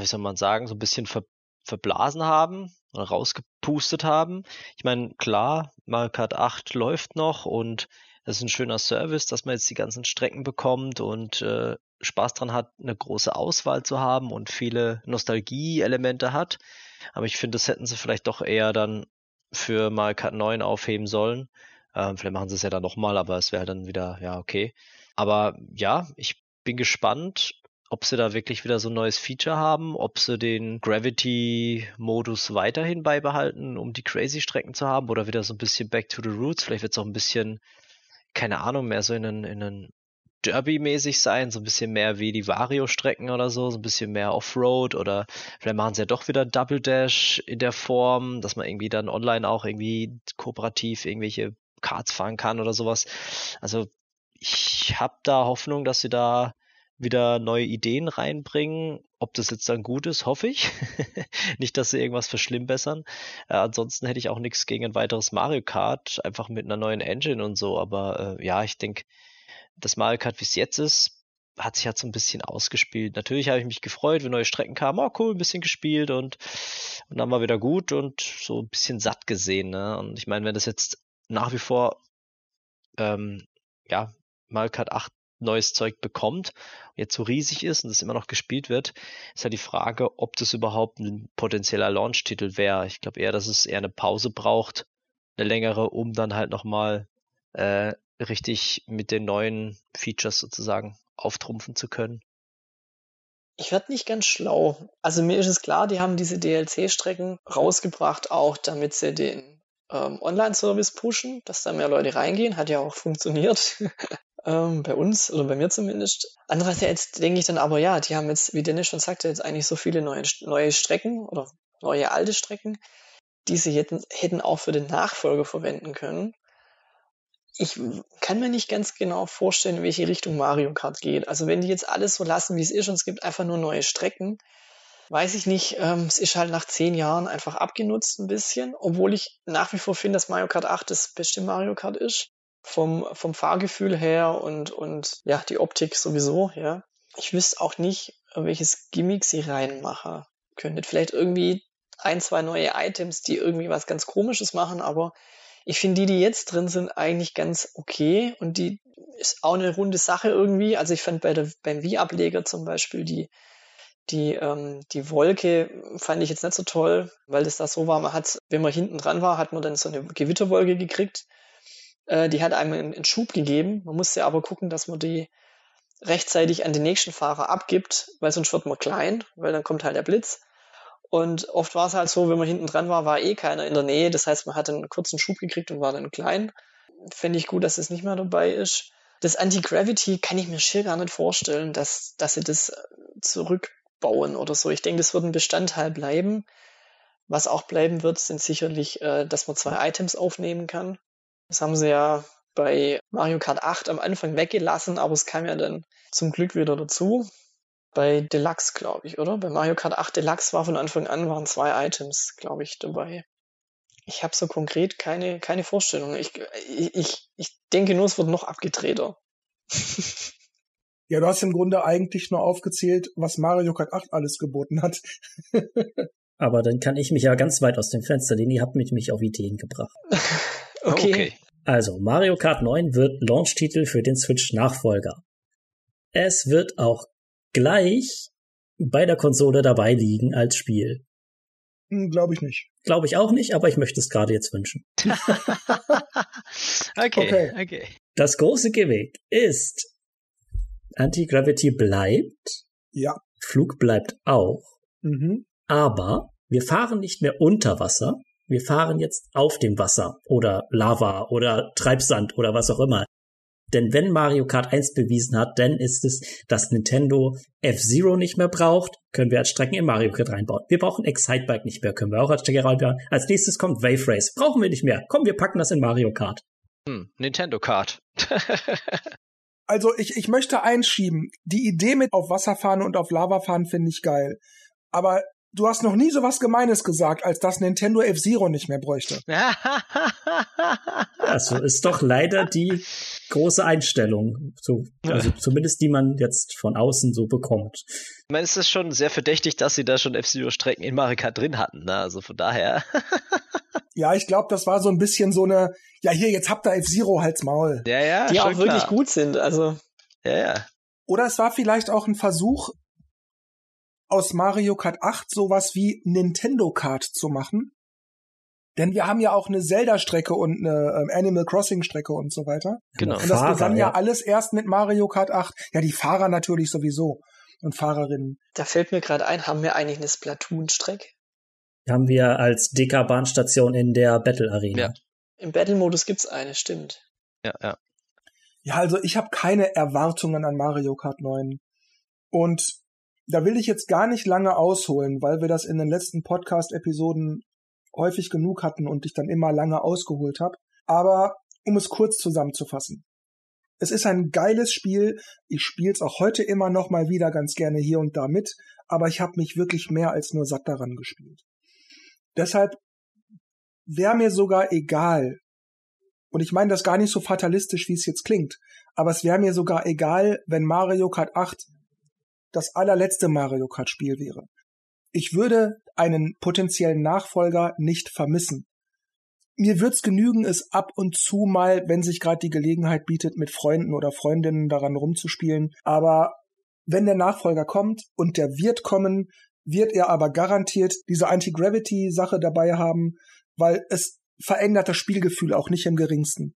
wie soll man sagen, so ein bisschen ver verblasen haben oder rausgepustet haben. Ich meine, klar, Mario Kart 8 läuft noch und es ist ein schöner Service, dass man jetzt die ganzen Strecken bekommt und äh, Spaß dran hat, eine große Auswahl zu haben und viele Nostalgie-Elemente hat. Aber ich finde, das hätten sie vielleicht doch eher dann für Mario Kart 9 aufheben sollen. Ähm, vielleicht machen sie es ja dann nochmal, aber es wäre dann wieder, ja, okay. Aber ja, ich bin gespannt, ob sie da wirklich wieder so ein neues Feature haben, ob sie den Gravity-Modus weiterhin beibehalten, um die Crazy-Strecken zu haben, oder wieder so ein bisschen Back to the Roots. Vielleicht wird es auch ein bisschen, keine Ahnung, mehr so in einen, in einen Derby-mäßig sein, so ein bisschen mehr wie die Vario-Strecken oder so, so ein bisschen mehr Offroad oder vielleicht machen sie ja doch wieder Double Dash in der Form, dass man irgendwie dann online auch irgendwie kooperativ irgendwelche Karts fahren kann oder sowas. Also ich habe da Hoffnung, dass sie da wieder neue Ideen reinbringen. Ob das jetzt dann gut ist, hoffe ich. Nicht, dass sie irgendwas verschlimmbessern. Äh, ansonsten hätte ich auch nichts gegen ein weiteres Mario Kart, einfach mit einer neuen Engine und so. Aber äh, ja, ich denke, das Mario Kart, wie es jetzt ist, hat sich halt so ein bisschen ausgespielt. Natürlich habe ich mich gefreut, wenn neue Strecken kamen. Oh, cool, ein bisschen gespielt und, und dann war wieder gut und so ein bisschen satt gesehen. Ne? Und ich meine, wenn das jetzt nach wie vor ähm, ja, Mario Kart 8 neues Zeug bekommt, jetzt so riesig ist und es immer noch gespielt wird, ist halt die Frage, ob das überhaupt ein potenzieller Launch-Titel wäre. Ich glaube eher, dass es eher eine Pause braucht, eine längere, um dann halt nochmal äh, richtig mit den neuen Features sozusagen auftrumpfen zu können. Ich werde nicht ganz schlau. Also mir ist es klar, die haben diese DLC-Strecken rausgebracht, auch damit sie den ähm, Online-Service pushen, dass da mehr Leute reingehen. Hat ja auch funktioniert. ähm, bei uns oder bei mir zumindest. Andererseits denke ich dann aber, ja, die haben jetzt, wie Dennis schon sagte, jetzt eigentlich so viele neue, neue Strecken oder neue alte Strecken, die sie hätten, hätten auch für den Nachfolger verwenden können. Ich kann mir nicht ganz genau vorstellen, in welche Richtung Mario Kart geht. Also wenn die jetzt alles so lassen, wie es ist und es gibt einfach nur neue Strecken, weiß ich nicht, ähm, es ist halt nach zehn Jahren einfach abgenutzt ein bisschen, obwohl ich nach wie vor finde, dass Mario Kart 8 das beste Mario Kart ist vom, vom Fahrgefühl her und, und ja, die Optik sowieso, ja. Ich wüsste auch nicht, welches Gimmick sie reinmachen könntet. Vielleicht irgendwie ein, zwei neue Items, die irgendwie was ganz Komisches machen, aber ich finde die, die jetzt drin sind, eigentlich ganz okay und die ist auch eine runde Sache irgendwie. Also ich fand bei der, beim Wii-Ableger zum Beispiel die, die, ähm, die Wolke fand ich jetzt nicht so toll, weil das da so war, man hat, wenn man hinten dran war, hat man dann so eine Gewitterwolke gekriegt äh, die hat einem einen Schub gegeben. Man musste aber gucken, dass man die rechtzeitig an den nächsten Fahrer abgibt, weil sonst wird man klein, weil dann kommt halt der Blitz. Und oft war es halt so, wenn man hinten dran war, war eh keiner in der Nähe. Das heißt, man hat einen kurzen Schub gekriegt und war dann klein. Fände ich gut, dass es nicht mehr dabei ist. Das Anti-Gravity kann ich mir schier gar nicht vorstellen, dass, dass sie das zurückbauen oder so. Ich denke, das wird ein Bestandteil bleiben. Was auch bleiben wird, sind sicherlich, äh, dass man zwei Items aufnehmen kann. Das haben sie ja bei Mario Kart 8 am Anfang weggelassen, aber es kam ja dann zum Glück wieder dazu. Bei Deluxe, glaube ich, oder? Bei Mario Kart 8 Deluxe war von Anfang an waren zwei Items, glaube ich, dabei. Ich habe so konkret keine, keine Vorstellung. Ich, ich, ich denke nur, es wird noch abgedrehter. ja, du hast im Grunde eigentlich nur aufgezählt, was Mario Kart 8 alles geboten hat. Aber dann kann ich mich ja ganz weit aus dem Fenster lehnen. Ihr habt mich, mich auf Ideen gebracht. okay. okay. Also, Mario Kart 9 wird Launch-Titel für den Switch-Nachfolger. Es wird auch gleich bei der Konsole dabei liegen als Spiel. Hm, Glaube ich nicht. Glaube ich auch nicht, aber ich möchte es gerade jetzt wünschen. okay, okay, okay. Das große Gimmick ist, Anti-Gravity bleibt. Ja. Flug bleibt auch. Mhm. Aber wir fahren nicht mehr unter Wasser, wir fahren jetzt auf dem Wasser oder Lava oder Treibsand oder was auch immer. Denn wenn Mario Kart 1 bewiesen hat, dann ist es, dass Nintendo F-Zero nicht mehr braucht, können wir als Strecken in Mario Kart reinbauen. Wir brauchen Excitebike nicht mehr, können wir auch als Strecke reinbauen. Als nächstes kommt Wave Race. Brauchen wir nicht mehr. Komm, wir packen das in Mario Kart. Hm, Nintendo Kart. also ich, ich möchte einschieben. Die Idee mit auf Wasser fahren und auf Lava fahren finde ich geil. Aber du hast noch nie so was Gemeines gesagt, als dass Nintendo F-Zero nicht mehr bräuchte. also ist doch leider die große Einstellung, so, also zumindest die man jetzt von außen so bekommt. Ich meine, es ist schon sehr verdächtig, dass sie da schon F-Zero-Strecken in Mario Kart drin hatten, ne? also von daher. ja, ich glaube, das war so ein bisschen so eine, ja hier, jetzt habt ihr F-Zero Hals Maul. Ja, ja, die auch klar. wirklich gut sind, also. Ja, ja. Oder es war vielleicht auch ein Versuch, aus Mario Kart 8 sowas wie Nintendo Kart zu machen. Denn wir haben ja auch eine Zelda-Strecke und eine ähm, Animal Crossing-Strecke und so weiter. Genau. Und das Fahrer, begann ja, ja alles erst mit Mario Kart 8. Ja, die Fahrer natürlich sowieso. und Fahrerinnen. Da fällt mir gerade ein, haben wir eigentlich eine Splatoon-Strecke? Haben wir als DK-Bahnstation in der Battle Arena. Ja. Im Battle-Modus gibt's eine, stimmt. Ja, ja. Ja, also ich habe keine Erwartungen an Mario Kart 9. Und da will ich jetzt gar nicht lange ausholen, weil wir das in den letzten Podcast-Episoden häufig genug hatten und ich dann immer lange ausgeholt habe. Aber um es kurz zusammenzufassen. Es ist ein geiles Spiel. Ich spiele es auch heute immer noch mal wieder ganz gerne hier und da mit, aber ich habe mich wirklich mehr als nur satt daran gespielt. Deshalb wäre mir sogar egal, und ich meine das gar nicht so fatalistisch, wie es jetzt klingt, aber es wäre mir sogar egal, wenn Mario Kart 8 das allerletzte Mario Kart Spiel wäre. Ich würde einen potenziellen Nachfolger nicht vermissen. Mir wird's genügen, es ab und zu mal, wenn sich gerade die Gelegenheit bietet, mit Freunden oder Freundinnen daran rumzuspielen. Aber wenn der Nachfolger kommt und der wird kommen, wird er aber garantiert diese Anti-Gravity-Sache dabei haben, weil es verändert das Spielgefühl auch nicht im geringsten.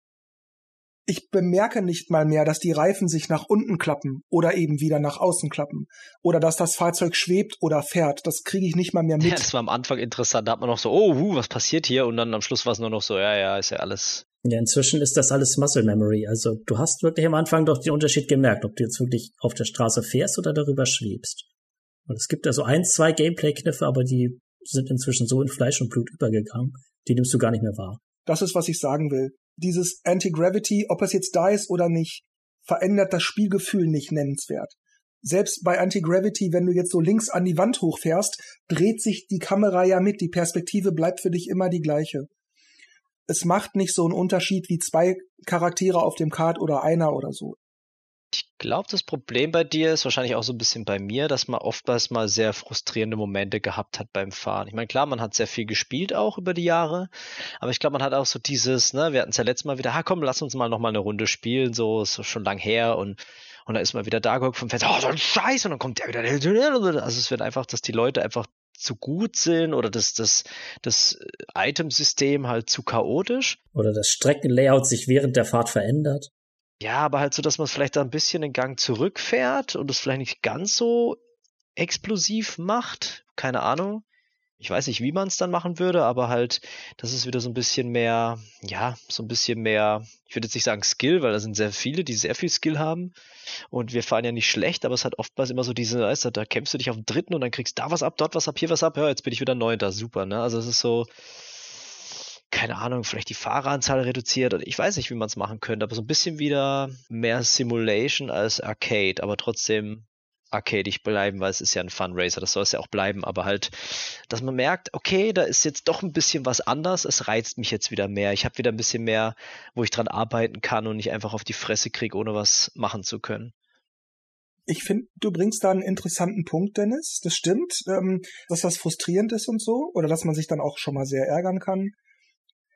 Ich bemerke nicht mal mehr, dass die Reifen sich nach unten klappen oder eben wieder nach außen klappen oder dass das Fahrzeug schwebt oder fährt. Das kriege ich nicht mal mehr mit. Ja, das war am Anfang interessant. Da hat man noch so, oh, was passiert hier? Und dann am Schluss war es nur noch so, ja, ja, ist ja alles. Ja, inzwischen ist das alles Muscle Memory. Also du hast wirklich am Anfang doch den Unterschied gemerkt, ob du jetzt wirklich auf der Straße fährst oder darüber schwebst. Und es gibt also ein, zwei Gameplay-Kniffe, aber die sind inzwischen so in Fleisch und Blut übergegangen, die nimmst du gar nicht mehr wahr. Das ist, was ich sagen will. Dieses Anti-Gravity, ob es jetzt da ist oder nicht, verändert das Spielgefühl nicht nennenswert. Selbst bei Anti-Gravity, wenn du jetzt so links an die Wand hochfährst, dreht sich die Kamera ja mit. Die Perspektive bleibt für dich immer die gleiche. Es macht nicht so einen Unterschied wie zwei Charaktere auf dem Kart oder einer oder so. Glaube, das Problem bei dir ist wahrscheinlich auch so ein bisschen bei mir, dass man oftmals mal sehr frustrierende Momente gehabt hat beim Fahren. Ich meine, klar, man hat sehr viel gespielt auch über die Jahre, aber ich glaube, man hat auch so dieses, ne, wir hatten es ja letztes Mal wieder, ha komm, lass uns mal noch mal eine Runde spielen, so ist schon lang her und und dann ist man wieder da vom Fenster, oh, so ein Scheiß, und dann kommt der wieder. Also es wird einfach, dass die Leute einfach zu gut sind oder das, das, das Itemsystem halt zu chaotisch. Oder das Streckenlayout sich während der Fahrt verändert. Ja, aber halt so, dass man es vielleicht da ein bisschen den Gang zurückfährt und es vielleicht nicht ganz so explosiv macht. Keine Ahnung. Ich weiß nicht, wie man es dann machen würde, aber halt, das ist wieder so ein bisschen mehr, ja, so ein bisschen mehr, ich würde jetzt nicht sagen Skill, weil da sind sehr viele, die sehr viel Skill haben. Und wir fahren ja nicht schlecht, aber es hat oftmals immer so diese, weißt du, da kämpfst du dich auf den dritten und dann kriegst da was ab, dort was ab, hier was ab, ja, jetzt bin ich wieder neunter, super, ne? Also es ist so, keine Ahnung, vielleicht die Fahreranzahl reduziert oder ich weiß nicht, wie man es machen könnte, aber so ein bisschen wieder mehr Simulation als Arcade, aber trotzdem arcadig bleiben, weil es ist ja ein Funracer, das soll es ja auch bleiben, aber halt, dass man merkt, okay, da ist jetzt doch ein bisschen was anders, es reizt mich jetzt wieder mehr, ich habe wieder ein bisschen mehr, wo ich dran arbeiten kann und nicht einfach auf die Fresse kriege, ohne was machen zu können. Ich finde, du bringst da einen interessanten Punkt, Dennis. Das stimmt, ähm, dass das frustrierend ist und so, oder dass man sich dann auch schon mal sehr ärgern kann.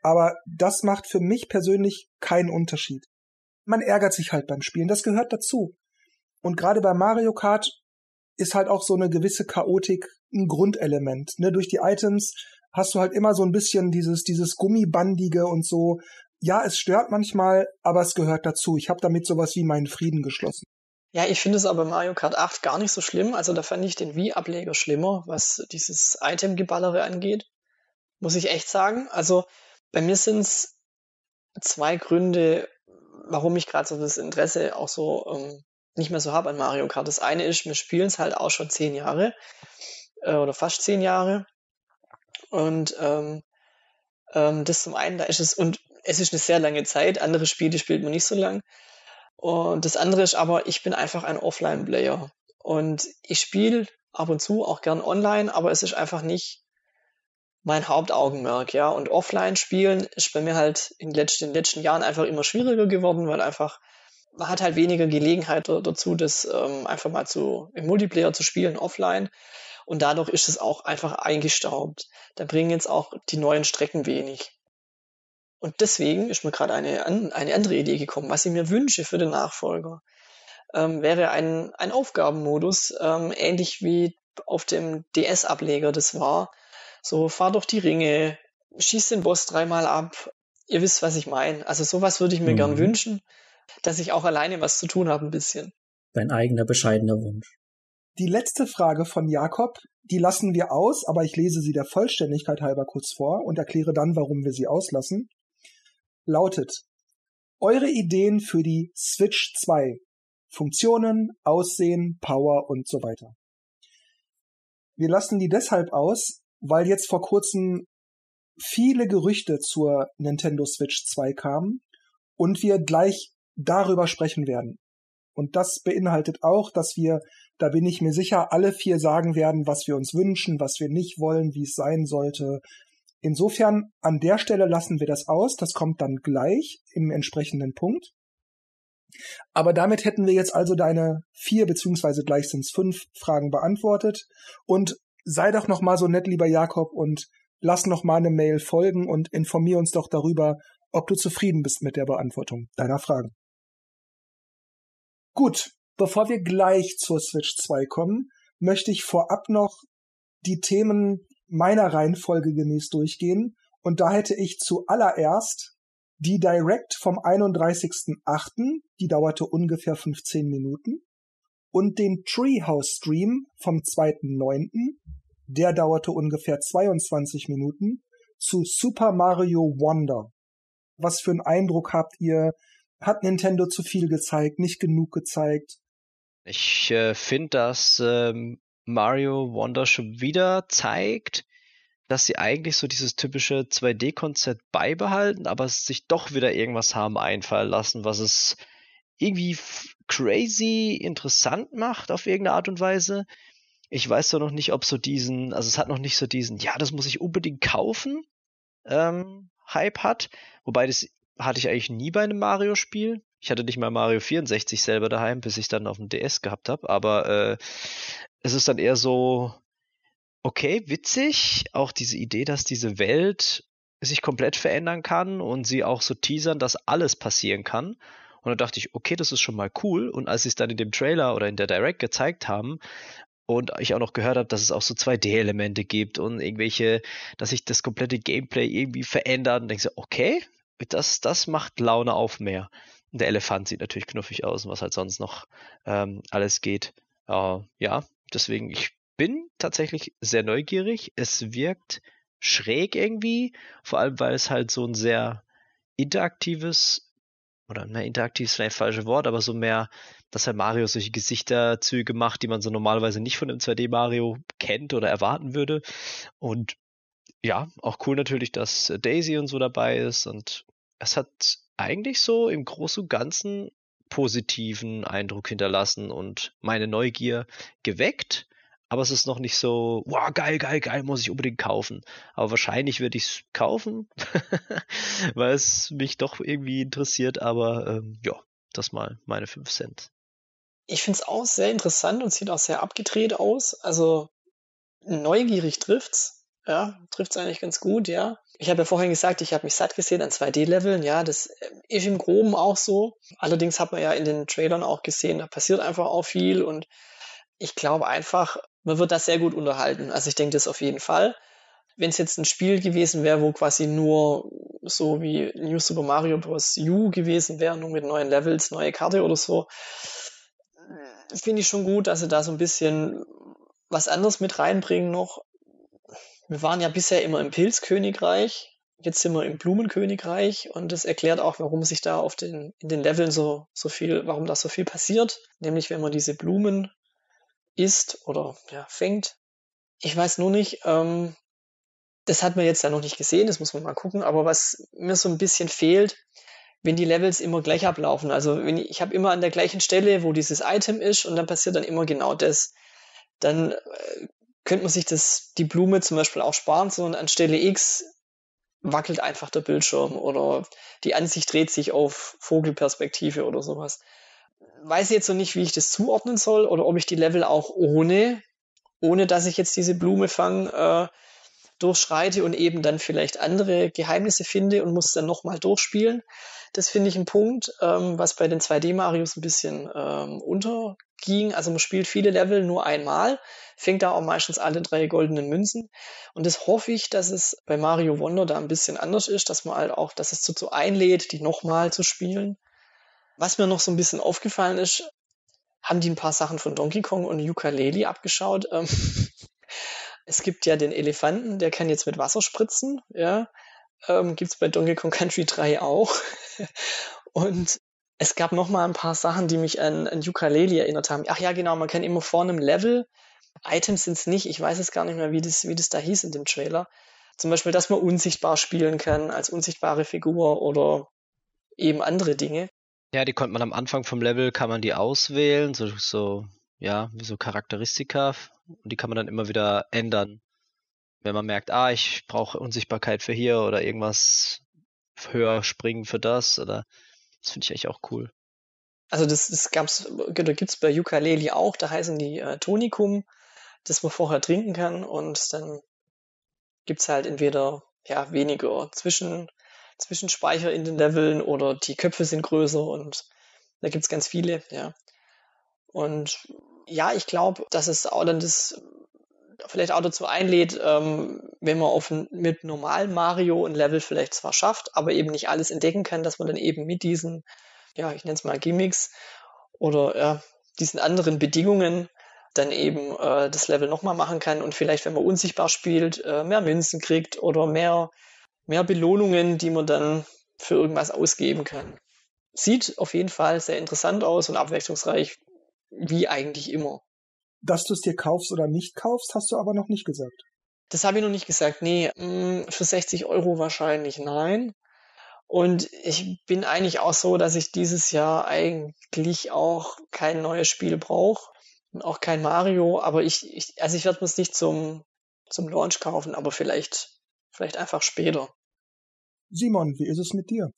Aber das macht für mich persönlich keinen Unterschied. Man ärgert sich halt beim Spielen, das gehört dazu. Und gerade bei Mario Kart ist halt auch so eine gewisse Chaotik ein Grundelement. Ne? Durch die Items hast du halt immer so ein bisschen dieses, dieses Gummibandige und so. Ja, es stört manchmal, aber es gehört dazu. Ich habe damit sowas wie meinen Frieden geschlossen. Ja, ich finde es aber Mario Kart 8 gar nicht so schlimm. Also da fand ich den Wii-Ableger schlimmer, was dieses Item-Geballere angeht. Muss ich echt sagen. Also bei mir sind es zwei Gründe, warum ich gerade so das Interesse auch so ähm, nicht mehr so habe an Mario Kart. Das eine ist, wir spielen es halt auch schon zehn Jahre äh, oder fast zehn Jahre. Und ähm, ähm, das zum einen, da ist es, und es ist eine sehr lange Zeit, andere Spiele spielt man nicht so lang. Und das andere ist aber, ich bin einfach ein Offline-Player. Und ich spiele ab und zu auch gern online, aber es ist einfach nicht mein Hauptaugenmerk, ja. Und offline spielen ist bei mir halt in den letzten, in den letzten Jahren einfach immer schwieriger geworden, weil einfach man hat halt weniger Gelegenheit dazu, das ähm, einfach mal zu im Multiplayer zu spielen offline. Und dadurch ist es auch einfach eingestaubt. Da bringen jetzt auch die neuen Strecken wenig. Und deswegen ist mir gerade eine, eine andere Idee gekommen, was ich mir wünsche für den Nachfolger. Ähm, wäre ein, ein Aufgabenmodus, ähm, ähnlich wie auf dem DS-Ableger das war, so, fahr doch die Ringe, schieß den Boss dreimal ab. Ihr wisst, was ich meine. Also sowas würde ich mir mhm. gern wünschen, dass ich auch alleine was zu tun habe ein bisschen. Dein eigener bescheidener Wunsch. Die letzte Frage von Jakob, die lassen wir aus, aber ich lese sie der Vollständigkeit halber kurz vor und erkläre dann, warum wir sie auslassen. Lautet, eure Ideen für die Switch 2. Funktionen, Aussehen, Power und so weiter. Wir lassen die deshalb aus, weil jetzt vor kurzem viele Gerüchte zur Nintendo Switch 2 kamen und wir gleich darüber sprechen werden. Und das beinhaltet auch, dass wir, da bin ich mir sicher, alle vier sagen werden, was wir uns wünschen, was wir nicht wollen, wie es sein sollte. Insofern, an der Stelle lassen wir das aus. Das kommt dann gleich im entsprechenden Punkt. Aber damit hätten wir jetzt also deine vier beziehungsweise gleich sind es fünf Fragen beantwortet. Und sei doch noch mal so nett, lieber Jakob, und lass noch mal eine Mail folgen und informier uns doch darüber, ob du zufrieden bist mit der Beantwortung deiner Fragen. Gut, bevor wir gleich zur Switch 2 kommen, möchte ich vorab noch die Themen meiner Reihenfolge gemäß durchgehen. Und da hätte ich zuallererst die Direct vom 31.08., die dauerte ungefähr 15 Minuten, und den Treehouse Stream vom 2.9., der dauerte ungefähr 22 Minuten, zu Super Mario Wonder. Was für einen Eindruck habt ihr hat Nintendo zu viel gezeigt, nicht genug gezeigt. Ich äh, finde, dass ähm, Mario Wonder schon wieder zeigt, dass sie eigentlich so dieses typische 2D-Konzept beibehalten, aber sich doch wieder irgendwas haben einfallen lassen, was es irgendwie crazy interessant macht auf irgendeine Art und Weise. Ich weiß doch noch nicht, ob so diesen, also es hat noch nicht so diesen, ja, das muss ich unbedingt kaufen, ähm, Hype hat. Wobei das hatte ich eigentlich nie bei einem Mario-Spiel. Ich hatte nicht mal Mario 64 selber daheim, bis ich dann auf dem DS gehabt habe. Aber äh, es ist dann eher so, okay, witzig. Auch diese Idee, dass diese Welt sich komplett verändern kann und sie auch so teasern, dass alles passieren kann. Und dann dachte ich, okay, das ist schon mal cool. Und als sie es dann in dem Trailer oder in der Direct gezeigt haben, und ich auch noch gehört habe, dass es auch so 2D-Elemente gibt und irgendwelche, dass sich das komplette Gameplay irgendwie verändert und denkst du, okay, das, das macht Laune auf mehr. Der Elefant sieht natürlich knuffig aus, was halt sonst noch ähm, alles geht. Äh, ja, deswegen, ich bin tatsächlich sehr neugierig. Es wirkt schräg irgendwie, vor allem weil es halt so ein sehr interaktives, oder mehr interaktiv ist vielleicht falsche Wort, aber so mehr, dass halt Mario solche Gesichterzüge macht, die man so normalerweise nicht von einem 2D-Mario kennt oder erwarten würde. Und ja, auch cool natürlich, dass Daisy und so dabei ist und es hat eigentlich so im Großen und Ganzen positiven Eindruck hinterlassen und meine Neugier geweckt. Aber es ist noch nicht so, wow, geil, geil, geil, muss ich unbedingt kaufen. Aber wahrscheinlich werde ich es kaufen, weil es mich doch irgendwie interessiert. Aber ähm, ja, das mal meine 5 Cent. Ich finde es auch sehr interessant und sieht auch sehr abgedreht aus. Also neugierig trifft's. Ja, trifft es eigentlich ganz gut, ja. Ich habe ja vorhin gesagt, ich habe mich satt gesehen an 2D-Leveln. Ja, das äh, ist im Groben auch so. Allerdings hat man ja in den Trailern auch gesehen, da passiert einfach auch viel und ich glaube einfach, man wird da sehr gut unterhalten. Also ich denke das auf jeden Fall. Wenn es jetzt ein Spiel gewesen wäre, wo quasi nur so wie New Super Mario Bros. U gewesen wäre, nur mit neuen Levels, neue Karte oder so, finde ich schon gut, dass sie da so ein bisschen was anderes mit reinbringen noch. Wir waren ja bisher immer im Pilzkönigreich, jetzt sind wir im Blumenkönigreich und das erklärt auch, warum sich da auf den, in den Leveln so, so viel, warum da so viel passiert. Nämlich, wenn man diese Blumen isst oder ja, fängt. Ich weiß nur nicht, ähm, das hat man jetzt ja noch nicht gesehen, das muss man mal gucken, aber was mir so ein bisschen fehlt, wenn die Levels immer gleich ablaufen. Also wenn ich, ich habe immer an der gleichen Stelle, wo dieses Item ist und dann passiert dann immer genau das. Dann äh, könnte man sich das, die Blume zum Beispiel auch sparen, sondern an Stelle X wackelt einfach der Bildschirm oder die Ansicht dreht sich auf Vogelperspektive oder sowas. Weiß jetzt noch nicht, wie ich das zuordnen soll oder ob ich die Level auch ohne, ohne dass ich jetzt diese Blume fange, äh, durchschreite und eben dann vielleicht andere Geheimnisse finde und muss dann nochmal durchspielen. Das finde ich ein Punkt, ähm, was bei den 2D-Marios ein bisschen ähm, unterging. Also man spielt viele Level nur einmal, fängt da auch meistens alle drei goldenen Münzen. Und das hoffe ich, dass es bei Mario Wonder da ein bisschen anders ist, dass man halt auch, dass es dazu einlädt, die nochmal zu spielen. Was mir noch so ein bisschen aufgefallen ist, haben die ein paar Sachen von Donkey Kong und Ukulele abgeschaut. Ähm, es gibt ja den Elefanten, der kann jetzt mit Wasser spritzen, ja. Ähm, gibt's bei Donkey Kong Country 3 auch. und es gab noch mal ein paar Sachen, die mich an, an Ukulele erinnert haben. Ach ja, genau, man kann immer vor einem Level, Items sind's nicht, ich weiß es gar nicht mehr, wie das, wie das da hieß in dem Trailer. Zum Beispiel, dass man unsichtbar spielen kann als unsichtbare Figur oder eben andere Dinge. Ja, die konnte man am Anfang vom Level, kann man die auswählen, so, so, ja, wie so Charakteristika. Und die kann man dann immer wieder ändern. Wenn man merkt, ah, ich brauche Unsichtbarkeit für hier oder irgendwas höher springen für das oder das finde ich eigentlich auch cool. Also das, das gab's, gibt's bei Ukulele auch, da heißen die äh, Tonikum, das man vorher trinken kann und dann gibt's halt entweder ja weniger Zwischen, Zwischenspeicher in den Leveln oder die Köpfe sind größer und da gibt's ganz viele, ja. Und ja, ich glaube, dass es auch dann das vielleicht auch dazu einlädt, ähm, wenn man auf mit normalen Mario ein Level vielleicht zwar schafft, aber eben nicht alles entdecken kann, dass man dann eben mit diesen, ja, ich nenne es mal Gimmicks oder ja, diesen anderen Bedingungen dann eben äh, das Level nochmal machen kann und vielleicht, wenn man unsichtbar spielt, äh, mehr Münzen kriegt oder mehr, mehr Belohnungen, die man dann für irgendwas ausgeben kann. Sieht auf jeden Fall sehr interessant aus und abwechslungsreich, wie eigentlich immer. Dass du es dir kaufst oder nicht kaufst, hast du aber noch nicht gesagt. Das habe ich noch nicht gesagt. Nee, mm, für 60 Euro wahrscheinlich nein. Und ich bin eigentlich auch so, dass ich dieses Jahr eigentlich auch kein neues Spiel brauche und auch kein Mario, aber ich, ich also ich werde es nicht zum, zum Launch kaufen, aber vielleicht, vielleicht einfach später. Simon, wie ist es mit dir?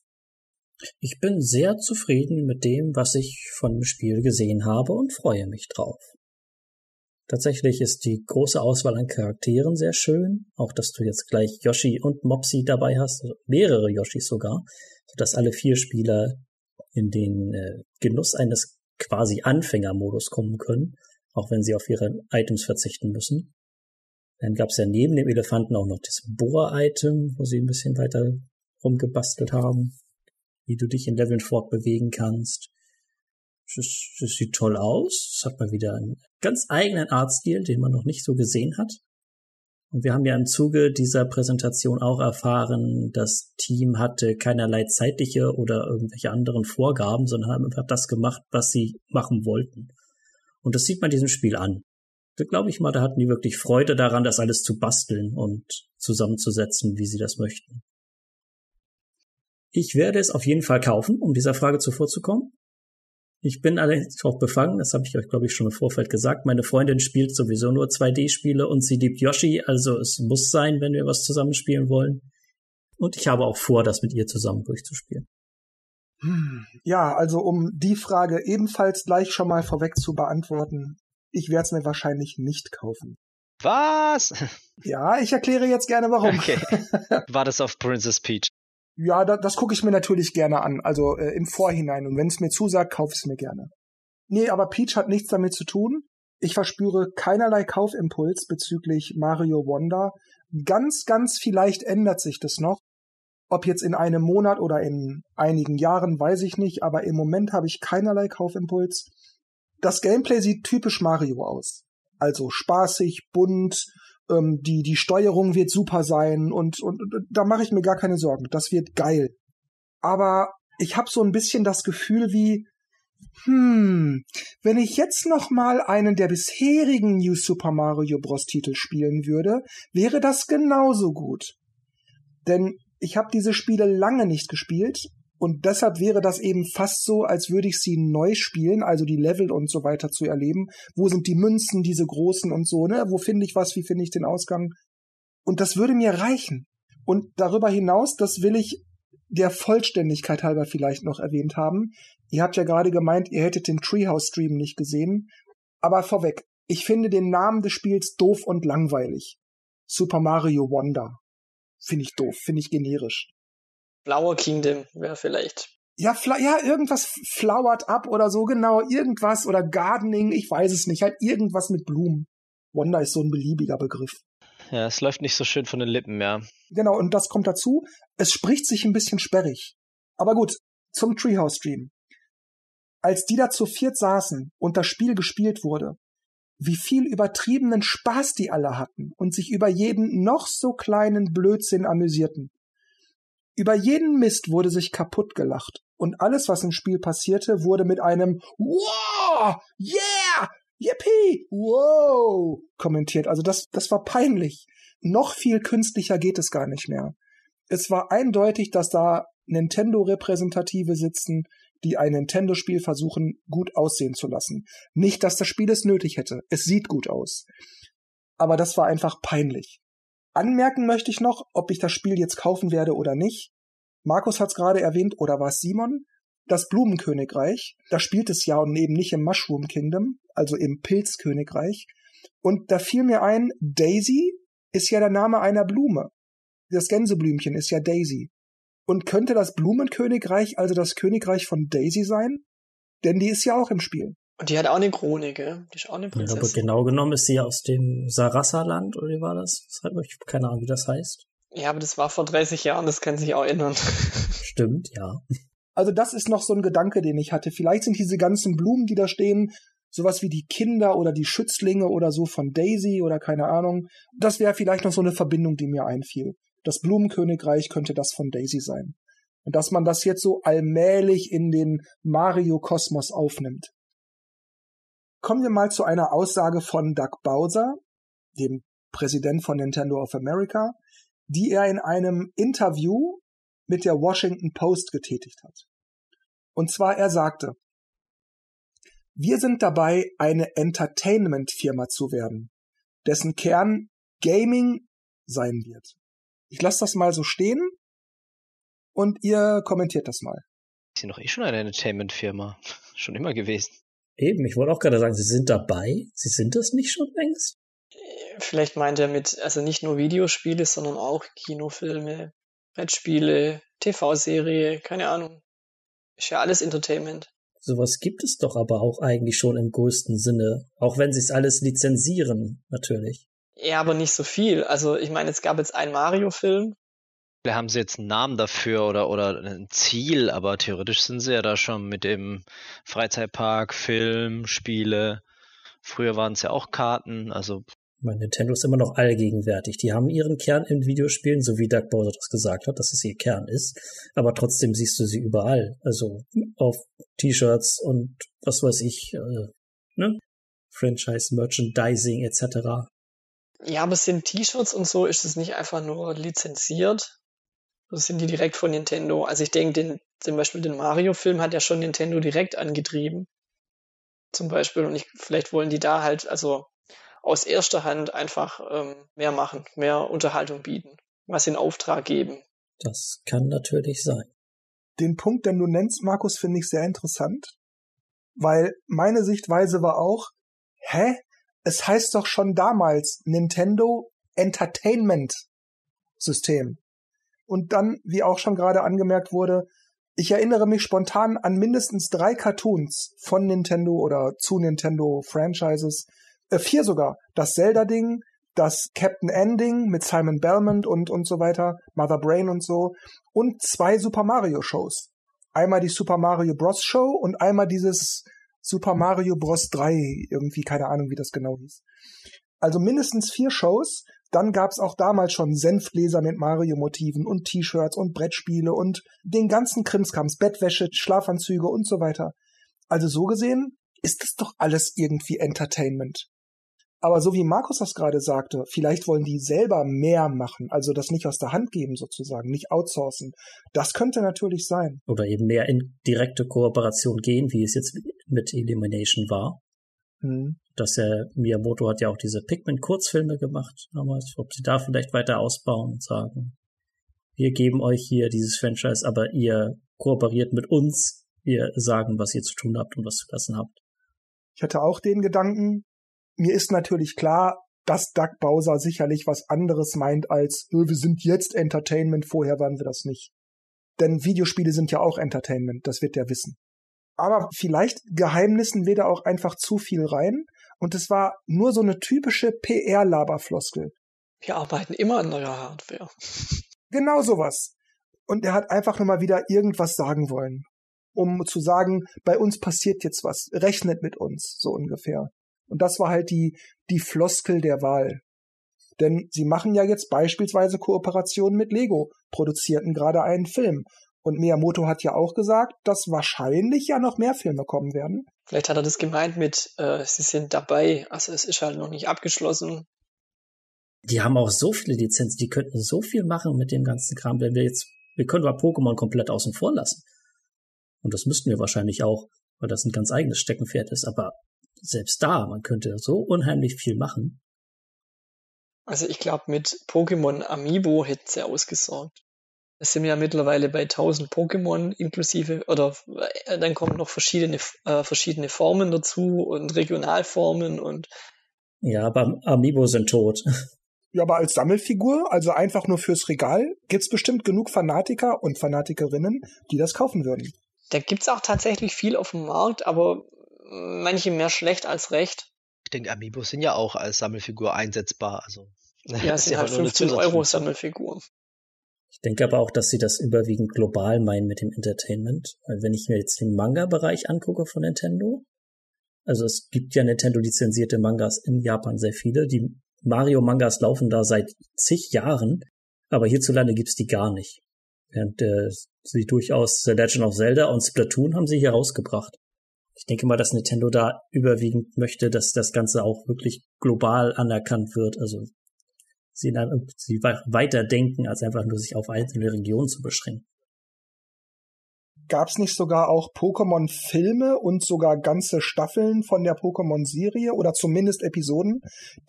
Ich bin sehr zufrieden mit dem, was ich von dem Spiel gesehen habe und freue mich drauf. Tatsächlich ist die große Auswahl an Charakteren sehr schön, auch dass du jetzt gleich Yoshi und Mopsy dabei hast, also mehrere Yoshis sogar, sodass alle vier Spieler in den äh, Genuss eines quasi Anfängermodus kommen können, auch wenn sie auf ihre Items verzichten müssen. Dann gab es ja neben dem Elefanten auch noch das Bohr-Item, wo sie ein bisschen weiter rumgebastelt haben, wie du dich in Leveln fortbewegen kannst. Das, das sieht toll aus. Es hat mal wieder einen ganz eigenen Artstil, den man noch nicht so gesehen hat. Und wir haben ja im Zuge dieser Präsentation auch erfahren, das Team hatte keinerlei zeitliche oder irgendwelche anderen Vorgaben, sondern haben einfach das gemacht, was sie machen wollten. Und das sieht man diesem Spiel an. Glaube ich mal, da hatten die wirklich Freude daran, das alles zu basteln und zusammenzusetzen, wie sie das möchten. Ich werde es auf jeden Fall kaufen, um dieser Frage zuvorzukommen. Ich bin allerdings auch befangen, das habe ich euch, glaube ich, schon im Vorfeld gesagt. Meine Freundin spielt sowieso nur 2D-Spiele und sie liebt Yoshi, also es muss sein, wenn wir was zusammen spielen wollen. Und ich habe auch vor, das mit ihr zusammen durchzuspielen. Hm, ja, also um die Frage ebenfalls gleich schon mal vorweg zu beantworten, ich werde es mir wahrscheinlich nicht kaufen. Was? Ja, ich erkläre jetzt gerne warum. Okay. War das auf Princess Peach? Ja, da, das gucke ich mir natürlich gerne an, also äh, im Vorhinein. Und wenn es mir zusagt, kaufe ich es mir gerne. Nee, aber Peach hat nichts damit zu tun. Ich verspüre keinerlei Kaufimpuls bezüglich Mario Wonder. Ganz, ganz vielleicht ändert sich das noch. Ob jetzt in einem Monat oder in einigen Jahren, weiß ich nicht, aber im Moment habe ich keinerlei Kaufimpuls. Das Gameplay sieht typisch Mario aus. Also spaßig, bunt, ähm, die, die Steuerung wird super sein und, und, und da mache ich mir gar keine Sorgen. Das wird geil. Aber ich habe so ein bisschen das Gefühl wie, hm, wenn ich jetzt noch mal einen der bisherigen New Super Mario Bros. Titel spielen würde, wäre das genauso gut. Denn ich habe diese Spiele lange nicht gespielt und deshalb wäre das eben fast so, als würde ich sie neu spielen, also die Level und so weiter zu erleben. Wo sind die Münzen, diese großen und so, ne? Wo finde ich was, wie finde ich den Ausgang? Und das würde mir reichen. Und darüber hinaus, das will ich der Vollständigkeit halber vielleicht noch erwähnt haben. Ihr habt ja gerade gemeint, ihr hättet den Treehouse Stream nicht gesehen. Aber vorweg, ich finde den Namen des Spiels doof und langweilig. Super Mario Wonder. Finde ich doof, finde ich generisch. Flower Kingdom wäre vielleicht. Ja, ja, irgendwas flowert ab oder so, genau, irgendwas oder Gardening, ich weiß es nicht, halt irgendwas mit Blumen. Wonder ist so ein beliebiger Begriff. Ja, es läuft nicht so schön von den Lippen, ja. Genau, und das kommt dazu. Es spricht sich ein bisschen sperrig. Aber gut, zum Treehouse Stream. als die da zu viert saßen und das Spiel gespielt wurde, wie viel übertriebenen Spaß die alle hatten und sich über jeden noch so kleinen Blödsinn amüsierten. Über jeden Mist wurde sich kaputt gelacht und alles, was im Spiel passierte, wurde mit einem Wow, yeah, yippie, wow kommentiert. Also das, das war peinlich. Noch viel künstlicher geht es gar nicht mehr. Es war eindeutig, dass da Nintendo-Repräsentative sitzen, die ein Nintendo-Spiel versuchen, gut aussehen zu lassen. Nicht, dass das Spiel es nötig hätte. Es sieht gut aus. Aber das war einfach peinlich. Anmerken möchte ich noch, ob ich das Spiel jetzt kaufen werde oder nicht. Markus hat es gerade erwähnt, oder war es Simon? Das Blumenkönigreich, da spielt es ja und eben nicht im Mushroom Kingdom, also im Pilzkönigreich. Und da fiel mir ein, Daisy ist ja der Name einer Blume. Das Gänseblümchen ist ja Daisy. Und könnte das Blumenkönigreich also das Königreich von Daisy sein? Denn die ist ja auch im Spiel. Und die hat auch eine Krone, gell? Die ist auch eine Prinzessin. Ja, aber genau genommen ist sie aus dem Sarassa-Land, oder wie war das? Ich habe keine Ahnung, wie das heißt. Ja, aber das war vor 30 Jahren, das kann sich auch ändern. Stimmt, ja. Also das ist noch so ein Gedanke, den ich hatte. Vielleicht sind diese ganzen Blumen, die da stehen, sowas wie die Kinder oder die Schützlinge oder so von Daisy oder keine Ahnung. Das wäre vielleicht noch so eine Verbindung, die mir einfiel. Das Blumenkönigreich könnte das von Daisy sein. Und dass man das jetzt so allmählich in den Mario-Kosmos aufnimmt. Kommen wir mal zu einer Aussage von Doug Bowser, dem Präsident von Nintendo of America, die er in einem Interview mit der Washington Post getätigt hat. Und zwar er sagte, wir sind dabei, eine Entertainment-Firma zu werden, dessen Kern Gaming sein wird. Ich lasse das mal so stehen und ihr kommentiert das mal. Ist sie noch eh schon eine Entertainment-Firma? Schon immer gewesen. Eben, ich wollte auch gerade sagen, Sie sind dabei. Sie sind das nicht schon längst? Vielleicht meint er mit, also nicht nur Videospiele, sondern auch Kinofilme, Brettspiele, TV-Serie, keine Ahnung. Ist ja alles Entertainment. Sowas gibt es doch aber auch eigentlich schon im größten Sinne. Auch wenn sie es alles lizenzieren, natürlich. Ja, aber nicht so viel. Also ich meine, es gab jetzt einen Mario-Film. Da haben sie jetzt einen Namen dafür oder, oder ein Ziel, aber theoretisch sind sie ja da schon mit dem Freizeitpark, Film, Spiele. Früher waren es ja auch Karten, also mein Nintendo ist immer noch allgegenwärtig. Die haben ihren Kern in Videospielen, so wie Doug Bowser das gesagt hat, dass es ihr Kern ist. Aber trotzdem siehst du sie überall. Also auf T-Shirts und was weiß ich, äh, ne? Franchise, Merchandising etc. Ja, aber sind T-Shirts und so, ist es nicht einfach nur lizenziert? So sind die direkt von Nintendo. Also ich denke, den, zum Beispiel den Mario-Film hat ja schon Nintendo direkt angetrieben. Zum Beispiel. Und ich, vielleicht wollen die da halt, also aus erster Hand einfach ähm, mehr machen, mehr Unterhaltung bieten, was in Auftrag geben. Das kann natürlich sein. Den Punkt, den du nennst, Markus, finde ich sehr interessant, weil meine Sichtweise war auch, hä? Es heißt doch schon damals Nintendo Entertainment System. Und dann, wie auch schon gerade angemerkt wurde, ich erinnere mich spontan an mindestens drei Cartoons von Nintendo oder zu Nintendo Franchises, äh, vier sogar. Das Zelda-Ding, das Captain Ending mit Simon Belmont und, und so weiter, Mother Brain und so, und zwei Super Mario Shows. Einmal die Super Mario Bros. Show und einmal dieses Super Mario Bros. 3, irgendwie, keine Ahnung, wie das genau hieß. Also mindestens vier Shows. Dann gab's auch damals schon Senfgläser mit Mario-Motiven und T-Shirts und Brettspiele und den ganzen Krimskrams, Bettwäsche, Schlafanzüge und so weiter. Also so gesehen ist das doch alles irgendwie Entertainment. Aber so wie Markus das gerade sagte, vielleicht wollen die selber mehr machen, also das nicht aus der Hand geben sozusagen, nicht outsourcen. Das könnte natürlich sein. Oder eben mehr in direkte Kooperation gehen, wie es jetzt mit Elimination war. Hm. Dass er, Miyamoto hat ja auch diese Pikmin-Kurzfilme gemacht damals, ob sie da vielleicht weiter ausbauen und sagen, wir geben euch hier dieses Franchise, aber ihr kooperiert mit uns, wir sagen, was ihr zu tun habt und was zu lassen habt. Ich hatte auch den Gedanken, mir ist natürlich klar, dass Doug Bowser sicherlich was anderes meint als, wir sind jetzt Entertainment, vorher waren wir das nicht. Denn Videospiele sind ja auch Entertainment, das wird der wissen. Aber vielleicht geheimnissen da auch einfach zu viel rein und es war nur so eine typische PR-Laberfloskel. Wir arbeiten immer an neuer Hardware. Genau sowas. Und er hat einfach nur mal wieder irgendwas sagen wollen. um zu sagen, bei uns passiert jetzt was, rechnet mit uns, so ungefähr. Und das war halt die, die Floskel der Wahl. Denn sie machen ja jetzt beispielsweise Kooperationen mit Lego, produzierten gerade einen Film. Und Miyamoto hat ja auch gesagt, dass wahrscheinlich ja noch mehr Filme kommen werden. Vielleicht hat er das gemeint mit, äh, sie sind dabei, also es ist halt noch nicht abgeschlossen. Die haben auch so viele Lizenzen, die könnten so viel machen mit dem ganzen Kram, wenn wir jetzt, wir können mal Pokémon komplett außen vor lassen. Und das müssten wir wahrscheinlich auch, weil das ein ganz eigenes Steckenpferd ist. Aber selbst da, man könnte so unheimlich viel machen. Also ich glaube, mit Pokémon Amiibo hätten sie ausgesorgt. Es sind ja mittlerweile bei 1000 Pokémon inklusive, oder äh, dann kommen noch verschiedene, äh, verschiedene Formen dazu und Regionalformen und. Ja, aber Amiibo sind tot. Ja, aber als Sammelfigur, also einfach nur fürs Regal, gibt's bestimmt genug Fanatiker und Fanatikerinnen, die das kaufen würden. Da gibt's auch tatsächlich viel auf dem Markt, aber manche mehr schlecht als recht. Ich denke, Amiibo sind ja auch als Sammelfigur einsetzbar. Also, ja, es sind halt 15 Euro Sammelfiguren. Ich denke aber auch, dass sie das überwiegend global meinen mit dem Entertainment. Weil wenn ich mir jetzt den Manga-Bereich angucke von Nintendo, also es gibt ja Nintendo-lizenzierte Mangas in Japan sehr viele. Die Mario-Mangas laufen da seit zig Jahren, aber hierzulande gibt's die gar nicht. Während äh, sie durchaus The Legend of Zelda und Splatoon haben sie hier rausgebracht. Ich denke mal, dass Nintendo da überwiegend möchte, dass das Ganze auch wirklich global anerkannt wird. Also sie, sie weiter denken, als einfach nur sich auf einzelne Regionen zu beschränken. Gab es nicht sogar auch Pokémon-Filme und sogar ganze Staffeln von der Pokémon-Serie oder zumindest Episoden,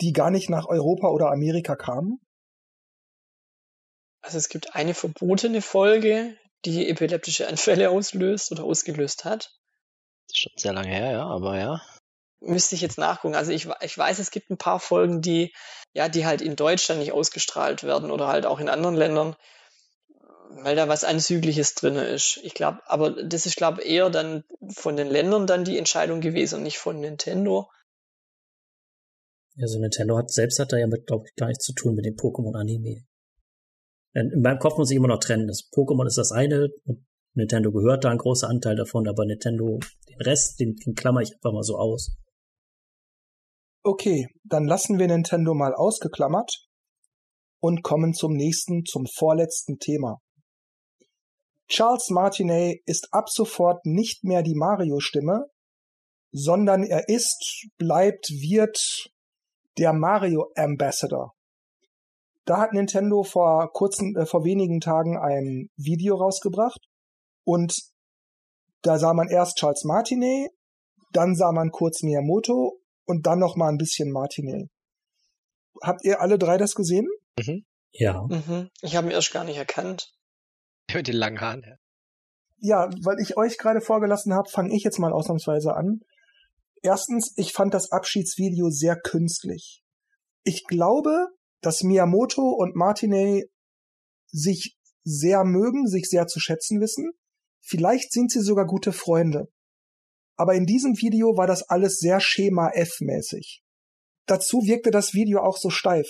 die gar nicht nach Europa oder Amerika kamen? Also es gibt eine verbotene Folge, die epileptische Anfälle auslöst oder ausgelöst hat. Das ist schon sehr lange her, ja, aber ja. Müsste ich jetzt nachgucken. Also ich, ich weiß, es gibt ein paar Folgen, die, ja, die halt in Deutschland nicht ausgestrahlt werden oder halt auch in anderen Ländern, weil da was Anzügliches drin ist. Ich glaube, aber das ist, glaube eher dann von den Ländern dann die Entscheidung gewesen und nicht von Nintendo. Also Nintendo hat selbst hat da ja mit, glaube ich, gar nichts zu tun mit dem Pokémon-Anime. In meinem Kopf muss ich immer noch trennen. Das Pokémon ist das eine und Nintendo gehört da ein großer Anteil davon, aber Nintendo, den Rest, den, den klammer ich einfach mal so aus. Okay, dann lassen wir Nintendo mal ausgeklammert und kommen zum nächsten, zum vorletzten Thema. Charles Martinet ist ab sofort nicht mehr die Mario-Stimme, sondern er ist, bleibt, wird der Mario Ambassador. Da hat Nintendo vor kurzen, äh, vor wenigen Tagen ein Video rausgebracht und da sah man erst Charles Martinet, dann sah man kurz Miyamoto und dann noch mal ein bisschen Martinet. Habt ihr alle drei das gesehen? Mhm. Ja. Mhm. Ich habe ihn erst gar nicht erkannt. Mit den langen Haaren. Ja, ja weil ich euch gerade vorgelassen habe, fange ich jetzt mal ausnahmsweise an. Erstens, ich fand das Abschiedsvideo sehr künstlich. Ich glaube, dass Miyamoto und Martinet sich sehr mögen, sich sehr zu schätzen wissen. Vielleicht sind sie sogar gute Freunde. Aber in diesem Video war das alles sehr Schema F-mäßig. Dazu wirkte das Video auch so steif.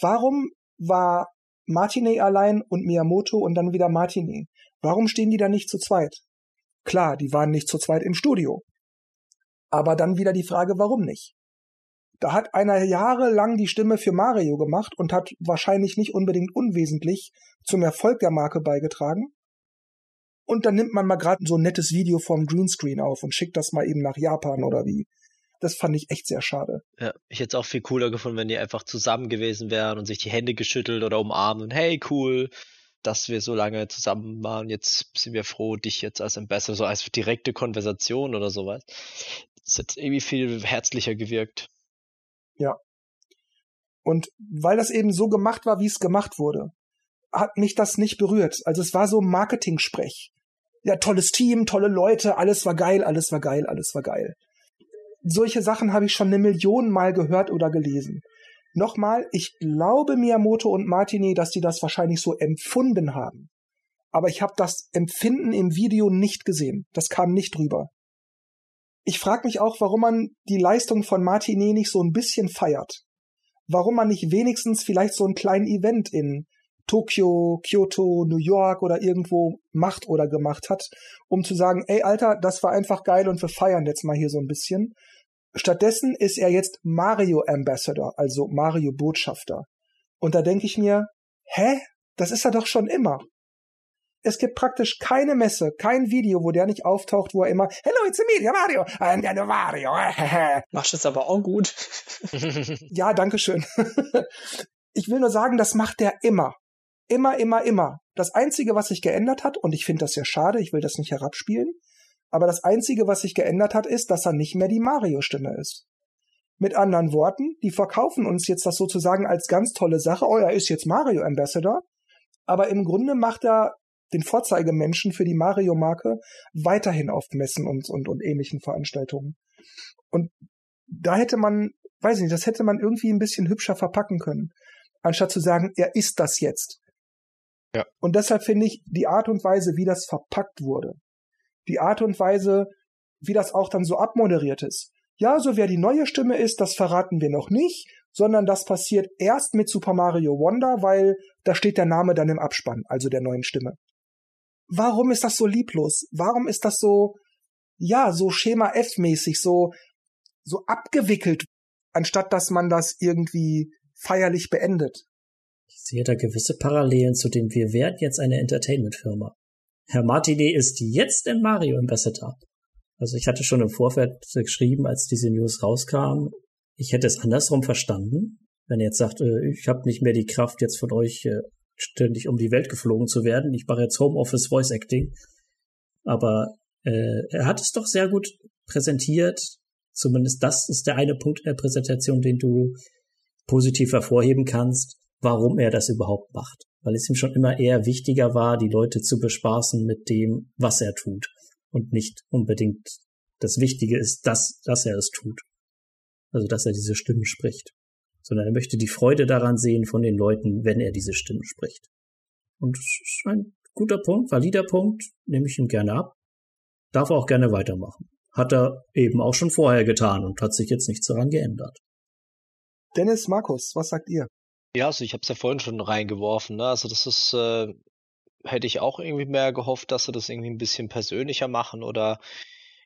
Warum war Martinet allein und Miyamoto und dann wieder Martinet? Warum stehen die da nicht zu zweit? Klar, die waren nicht zu zweit im Studio. Aber dann wieder die Frage, warum nicht? Da hat einer jahrelang die Stimme für Mario gemacht und hat wahrscheinlich nicht unbedingt unwesentlich zum Erfolg der Marke beigetragen. Und dann nimmt man mal gerade so ein nettes Video vom Greenscreen auf und schickt das mal eben nach Japan oder wie. Das fand ich echt sehr schade. Ja, ich hätte es auch viel cooler gefunden, wenn die einfach zusammen gewesen wären und sich die Hände geschüttelt oder umarmt und hey, cool, dass wir so lange zusammen waren. Jetzt sind wir froh, dich jetzt als Ambassador, so als direkte Konversation oder sowas. Das hat irgendwie viel herzlicher gewirkt. Ja. Und weil das eben so gemacht war, wie es gemacht wurde, hat mich das nicht berührt. Also es war so Marketing-Sprech. Ja, tolles Team, tolle Leute, alles war geil, alles war geil, alles war geil. Solche Sachen habe ich schon eine Million Mal gehört oder gelesen. Nochmal, ich glaube Miyamoto und Martini, dass die das wahrscheinlich so empfunden haben. Aber ich habe das Empfinden im Video nicht gesehen. Das kam nicht rüber. Ich frage mich auch, warum man die Leistung von Martinet nicht so ein bisschen feiert. Warum man nicht wenigstens vielleicht so einen kleinen Event in Tokio, Kyoto, New York oder irgendwo macht oder gemacht hat, um zu sagen, ey Alter, das war einfach geil und wir feiern jetzt mal hier so ein bisschen. Stattdessen ist er jetzt Mario Ambassador, also Mario Botschafter. Und da denke ich mir, hä? Das ist er doch schon immer. Es gibt praktisch keine Messe, kein Video, wo der nicht auftaucht, wo er immer, hello, it's me, Mario, I'm the Mario. Machst es aber auch gut. ja, danke schön. ich will nur sagen, das macht der immer. Immer, immer, immer. Das Einzige, was sich geändert hat, und ich finde das ja schade, ich will das nicht herabspielen, aber das Einzige, was sich geändert hat, ist, dass er nicht mehr die Mario-Stimme ist. Mit anderen Worten, die verkaufen uns jetzt das sozusagen als ganz tolle Sache. Oh, er ist jetzt Mario Ambassador. Aber im Grunde macht er den Vorzeigemenschen für die Mario-Marke weiterhin auf Messen und, und, und ähnlichen Veranstaltungen. Und da hätte man, weiß ich nicht, das hätte man irgendwie ein bisschen hübscher verpacken können, anstatt zu sagen, er ist das jetzt. Ja. Und deshalb finde ich die Art und Weise, wie das verpackt wurde, die Art und Weise, wie das auch dann so abmoderiert ist. Ja, so wer die neue Stimme ist, das verraten wir noch nicht, sondern das passiert erst mit Super Mario Wonder, weil da steht der Name dann im Abspann, also der neuen Stimme warum ist das so lieblos? Warum ist das so, ja, so Schema F-mäßig, so, so abgewickelt, anstatt dass man das irgendwie feierlich beendet? Ich sehe da gewisse Parallelen zu dem Wir werden jetzt eine Entertainment-Firma. Herr Martinet ist jetzt ein Mario Ambassador. Also ich hatte schon im Vorfeld geschrieben, als diese News rauskam, ich hätte es andersrum verstanden, wenn er jetzt sagt, äh, ich habe nicht mehr die Kraft, jetzt von euch äh, ständig um die Welt geflogen zu werden. Ich mache jetzt Homeoffice Voice Acting. Aber äh, er hat es doch sehr gut präsentiert. Zumindest das ist der eine Punkt der Präsentation, den du positiv hervorheben kannst, warum er das überhaupt macht. Weil es ihm schon immer eher wichtiger war, die Leute zu bespaßen mit dem, was er tut. Und nicht unbedingt das Wichtige ist, dass, dass er es tut. Also, dass er diese Stimmen spricht sondern er möchte die Freude daran sehen von den Leuten, wenn er diese Stimme spricht. Und das ist ein guter Punkt, valider Punkt, nehme ich ihm gerne ab. Darf er auch gerne weitermachen. Hat er eben auch schon vorher getan und hat sich jetzt nichts daran geändert. Dennis, Markus, was sagt ihr? Ja, also ich habe es ja vorhin schon reingeworfen. Ne? Also das ist, äh, hätte ich auch irgendwie mehr gehofft, dass sie das irgendwie ein bisschen persönlicher machen oder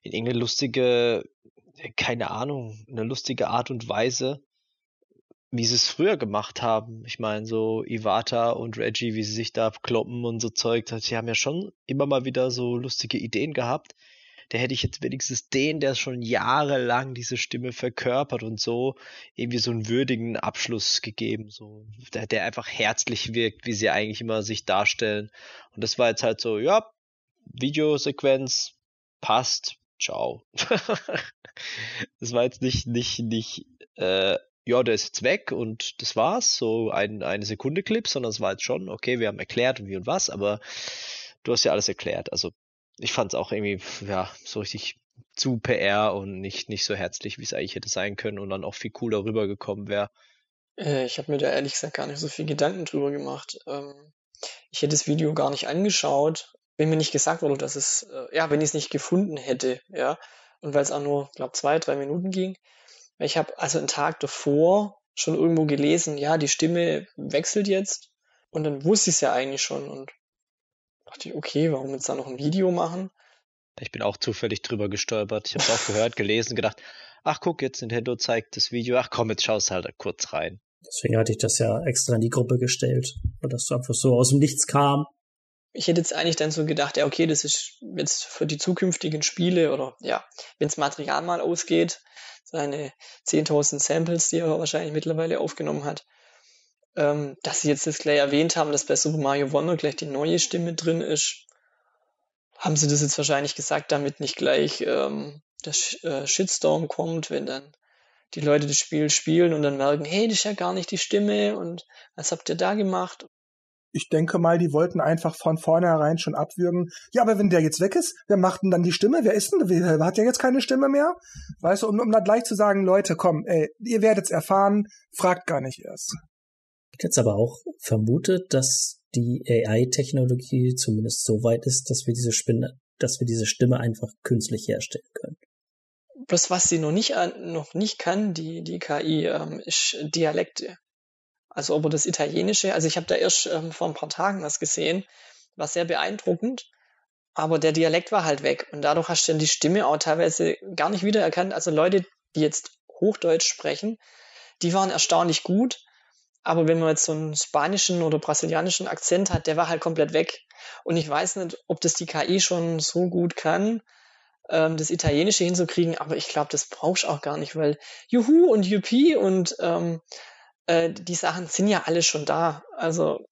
in irgendeine lustige, keine Ahnung, eine lustige Art und Weise wie sie es früher gemacht haben. Ich meine, so Iwata und Reggie, wie sie sich da kloppen und so Zeug, sie haben ja schon immer mal wieder so lustige Ideen gehabt. Da hätte ich jetzt wenigstens den, der schon jahrelang diese Stimme verkörpert und so, irgendwie so einen würdigen Abschluss gegeben, so, der, der einfach herzlich wirkt, wie sie eigentlich immer sich darstellen. Und das war jetzt halt so, ja, Videosequenz, passt, ciao. das war jetzt nicht, nicht, nicht, äh, ja, der ist jetzt weg und das war's, so ein, eine Sekunde Clip, sondern es war jetzt schon, okay, wir haben erklärt wie und was, aber du hast ja alles erklärt. Also ich fand es auch irgendwie, ja, so richtig zu PR und nicht, nicht so herzlich, wie es eigentlich hätte sein können und dann auch viel cooler rübergekommen wäre. Äh, ich habe mir da ehrlich gesagt gar nicht so viel Gedanken drüber gemacht. Ähm, ich hätte das Video gar nicht angeschaut, wenn mir nicht gesagt wurde, dass es, äh, ja, wenn ich es nicht gefunden hätte, ja. Und weil es auch nur, glaube zwei, drei Minuten ging, ich habe also einen Tag davor schon irgendwo gelesen, ja, die Stimme wechselt jetzt. Und dann wusste ich es ja eigentlich schon und dachte ich, okay, warum jetzt da noch ein Video machen? Ich bin auch zufällig drüber gestolpert. Ich habe auch gehört, gelesen, gedacht, ach guck, jetzt Nintendo zeigt das Video. Ach komm, jetzt schaust halt kurz rein. Deswegen hatte ich das ja extra in die Gruppe gestellt, weil das einfach so aus dem Nichts kam. Ich hätte jetzt eigentlich dann so gedacht, ja, okay, das ist jetzt für die zukünftigen Spiele oder ja, wenns Material mal ausgeht, seine 10.000 Samples, die er wahrscheinlich mittlerweile aufgenommen hat, ähm, dass sie jetzt das gleich erwähnt haben, dass bei Super Mario Wonder gleich die neue Stimme drin ist. Haben sie das jetzt wahrscheinlich gesagt, damit nicht gleich ähm, der Sh äh, Shitstorm kommt, wenn dann die Leute das Spiel spielen und dann merken, hey, das ist ja gar nicht die Stimme und was habt ihr da gemacht? ich denke mal, die wollten einfach von vornherein schon abwürgen. Ja, aber wenn der jetzt weg ist, wer macht denn dann die Stimme? Wer ist denn? Wer hat ja jetzt keine Stimme mehr? Weißt du, um, um dann gleich zu sagen, Leute, komm, ey, ihr werdet's erfahren, fragt gar nicht erst. Jetzt aber auch vermutet, dass die AI-Technologie zumindest so weit ist, dass wir diese Spinne, dass wir diese Stimme einfach künstlich herstellen können. Bloß was sie noch nicht, noch nicht kann, die, die KI, ähm, ist Dialekte. Also ob das Italienische, also ich habe da erst ähm, vor ein paar Tagen was gesehen, war sehr beeindruckend, aber der Dialekt war halt weg und dadurch hast du dann die Stimme auch teilweise gar nicht wiedererkannt. Also Leute, die jetzt Hochdeutsch sprechen, die waren erstaunlich gut, aber wenn man jetzt so einen spanischen oder brasilianischen Akzent hat, der war halt komplett weg. Und ich weiß nicht, ob das die KI schon so gut kann, ähm, das Italienische hinzukriegen, aber ich glaube, das brauchst du auch gar nicht, weil Juhu und Yuppie und ähm, äh, die Sachen sind ja alle schon da. Also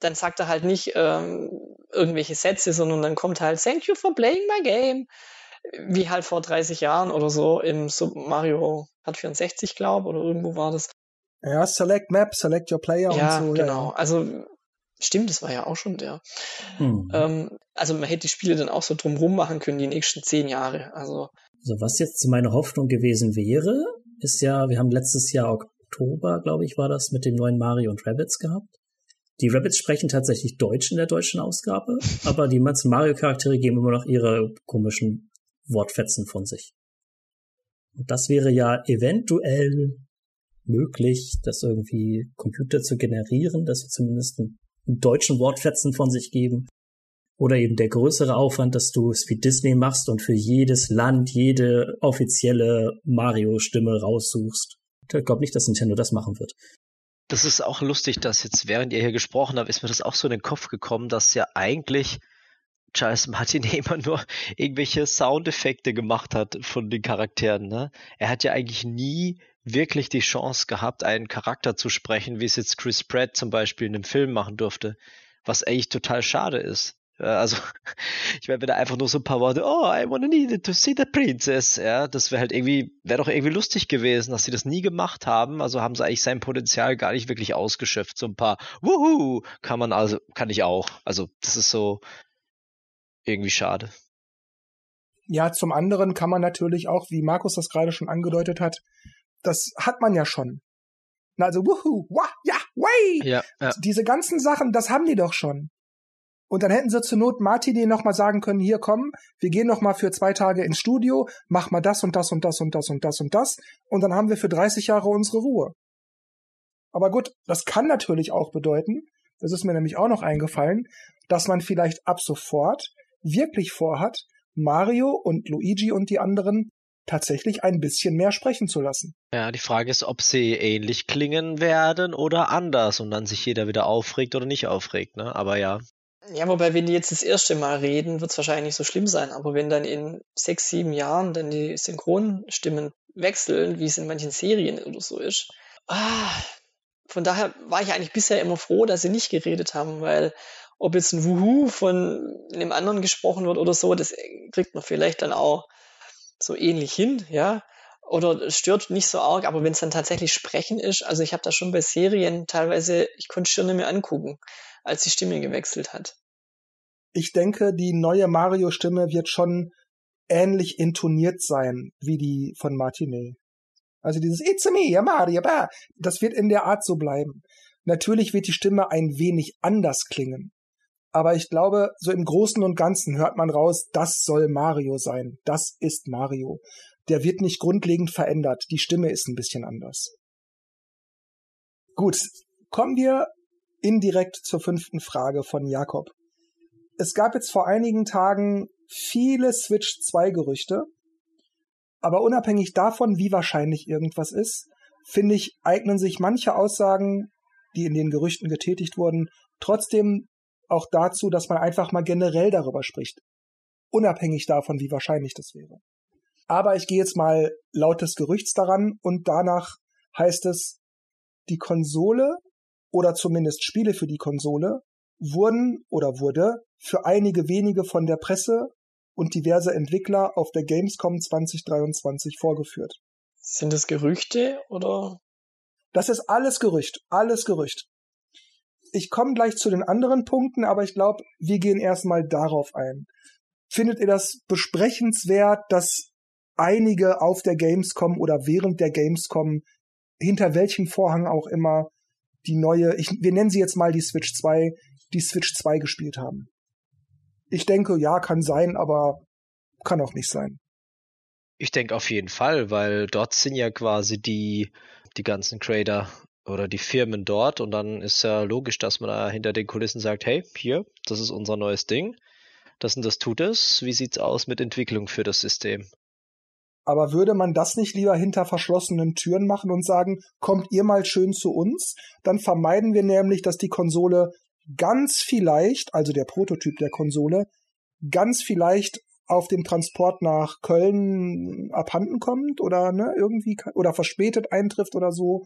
dann sagt er halt nicht ähm, irgendwelche Sätze, sondern dann kommt halt Thank you for playing my game. Wie halt vor 30 Jahren oder so im Super Mario hat 64, glaube oder irgendwo war das. Ja, Select Map, Select Your Player ja, und so. Genau, ja. also Stimmt, das war ja auch schon der. Hm. Ähm, also man hätte die Spiele dann auch so drumrum machen können, die nächsten zehn Jahre. Also. also was jetzt meine Hoffnung gewesen wäre, ist ja, wir haben letztes Jahr Oktober, glaube ich, war das, mit dem neuen Mario und Rabbits gehabt. Die Rabbits sprechen tatsächlich Deutsch in der deutschen Ausgabe, aber die ganzen Mario-Charaktere geben immer noch ihre komischen Wortfetzen von sich. Und das wäre ja eventuell möglich, das irgendwie Computer zu generieren, dass wir zumindest einen deutschen Wortfetzen von sich geben. Oder eben der größere Aufwand, dass du es wie Disney machst und für jedes Land jede offizielle Mario-Stimme raussuchst. Ich glaube nicht, dass Nintendo das machen wird. Das ist auch lustig, dass jetzt, während ihr hier gesprochen habt, ist mir das auch so in den Kopf gekommen, dass ja eigentlich Charles Martinet immer nur irgendwelche Soundeffekte gemacht hat von den Charakteren. Ne? Er hat ja eigentlich nie wirklich die Chance gehabt, einen Charakter zu sprechen, wie es jetzt Chris Pratt zum Beispiel in einem Film machen durfte, was eigentlich total schade ist. Also, ich meine, wenn er einfach nur so ein paar Worte, oh, I wanna need to see the princess, ja, das wäre halt irgendwie, wäre doch irgendwie lustig gewesen, dass sie das nie gemacht haben. Also haben sie eigentlich sein Potenzial gar nicht wirklich ausgeschöpft. So ein paar, wuhu, kann man also, kann ich auch. Also, das ist so irgendwie schade. Ja, zum anderen kann man natürlich auch, wie Markus das gerade schon angedeutet hat, das hat man ja schon. Na, also, wuhu, wah, ja, way! Ja, ja. Diese ganzen Sachen, das haben die doch schon. Und dann hätten sie zur Not Martin den nochmal sagen können, hier komm, wir gehen nochmal für zwei Tage ins Studio, mach mal das und das und das und das und das und das und dann haben wir für 30 Jahre unsere Ruhe. Aber gut, das kann natürlich auch bedeuten, das ist mir nämlich auch noch eingefallen, dass man vielleicht ab sofort wirklich vorhat, Mario und Luigi und die anderen tatsächlich ein bisschen mehr sprechen zu lassen. Ja, die Frage ist, ob sie ähnlich klingen werden oder anders und dann sich jeder wieder aufregt oder nicht aufregt, ne? Aber ja. Ja, wobei, wenn die jetzt das erste Mal reden, wird es wahrscheinlich nicht so schlimm sein. Aber wenn dann in sechs, sieben Jahren dann die Synchronstimmen wechseln, wie es in manchen Serien oder so ist, ah, von daher war ich eigentlich bisher immer froh, dass sie nicht geredet haben, weil ob jetzt ein Wuhu von einem anderen gesprochen wird oder so, das kriegt man vielleicht dann auch so ähnlich hin, ja. Oder stört nicht so arg, aber wenn es dann tatsächlich Sprechen ist, also ich habe da schon bei Serien teilweise, ich konnte nicht mehr angucken, als die Stimme gewechselt hat. Ich denke, die neue Mario-Stimme wird schon ähnlich intoniert sein wie die von Martinet. Also dieses It's a me, Mario, bah, das wird in der Art so bleiben. Natürlich wird die Stimme ein wenig anders klingen. Aber ich glaube, so im Großen und Ganzen hört man raus, das soll Mario sein. Das ist Mario. Der wird nicht grundlegend verändert. Die Stimme ist ein bisschen anders. Gut, kommen wir indirekt zur fünften Frage von Jakob. Es gab jetzt vor einigen Tagen viele Switch 2 Gerüchte. Aber unabhängig davon, wie wahrscheinlich irgendwas ist, finde ich, eignen sich manche Aussagen, die in den Gerüchten getätigt wurden, trotzdem auch dazu, dass man einfach mal generell darüber spricht. Unabhängig davon, wie wahrscheinlich das wäre. Aber ich gehe jetzt mal laut des Gerüchts daran und danach heißt es, die Konsole oder zumindest Spiele für die Konsole wurden oder wurde für einige wenige von der Presse und diverse Entwickler auf der Gamescom 2023 vorgeführt. Sind es Gerüchte oder? Das ist alles Gerücht, alles Gerücht ich komme gleich zu den anderen Punkten, aber ich glaube, wir gehen erstmal darauf ein. Findet ihr das besprechenswert, dass einige auf der Gamescom oder während der Gamescom, hinter welchem Vorhang auch immer, die neue, ich, wir nennen sie jetzt mal die Switch 2, die Switch 2 gespielt haben? Ich denke, ja, kann sein, aber kann auch nicht sein. Ich denke auf jeden Fall, weil dort sind ja quasi die, die ganzen Creator oder die Firmen dort und dann ist ja logisch, dass man da hinter den Kulissen sagt, hey, hier, das ist unser neues Ding, das und das tut es, wie sieht's aus mit Entwicklung für das System? Aber würde man das nicht lieber hinter verschlossenen Türen machen und sagen, kommt ihr mal schön zu uns? Dann vermeiden wir nämlich, dass die Konsole ganz vielleicht, also der Prototyp der Konsole, ganz vielleicht auf dem Transport nach Köln abhanden kommt oder ne, irgendwie oder verspätet eintrifft oder so.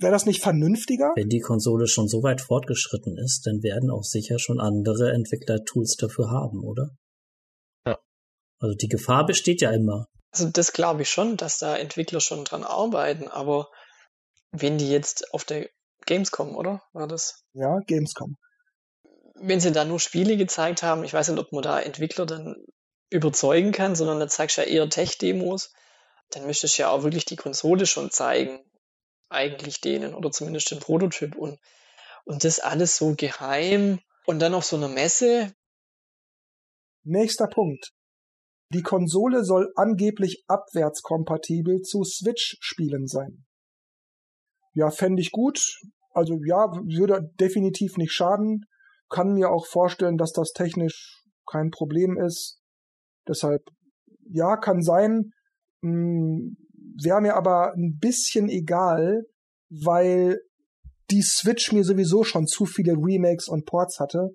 Wäre das nicht vernünftiger? Wenn die Konsole schon so weit fortgeschritten ist, dann werden auch sicher schon andere Entwickler Tools dafür haben, oder? Ja. Also die Gefahr besteht ja immer. Also das glaube ich schon, dass da Entwickler schon dran arbeiten, aber wenn die jetzt auf der Gamescom, oder? War das? Ja, Gamescom wenn sie da nur Spiele gezeigt haben, ich weiß nicht, ob man da Entwickler dann überzeugen kann, sondern da zeigst du ja eher Tech-Demos, dann müsstest du ja auch wirklich die Konsole schon zeigen, eigentlich denen, oder zumindest den Prototyp und, und das alles so geheim und dann auf so einer Messe. Nächster Punkt. Die Konsole soll angeblich abwärtskompatibel zu Switch-Spielen sein. Ja, fände ich gut. Also ja, würde definitiv nicht schaden kann mir auch vorstellen, dass das technisch kein Problem ist. Deshalb, ja, kann sein. Hm, Wäre mir aber ein bisschen egal, weil die Switch mir sowieso schon zu viele Remakes und Ports hatte.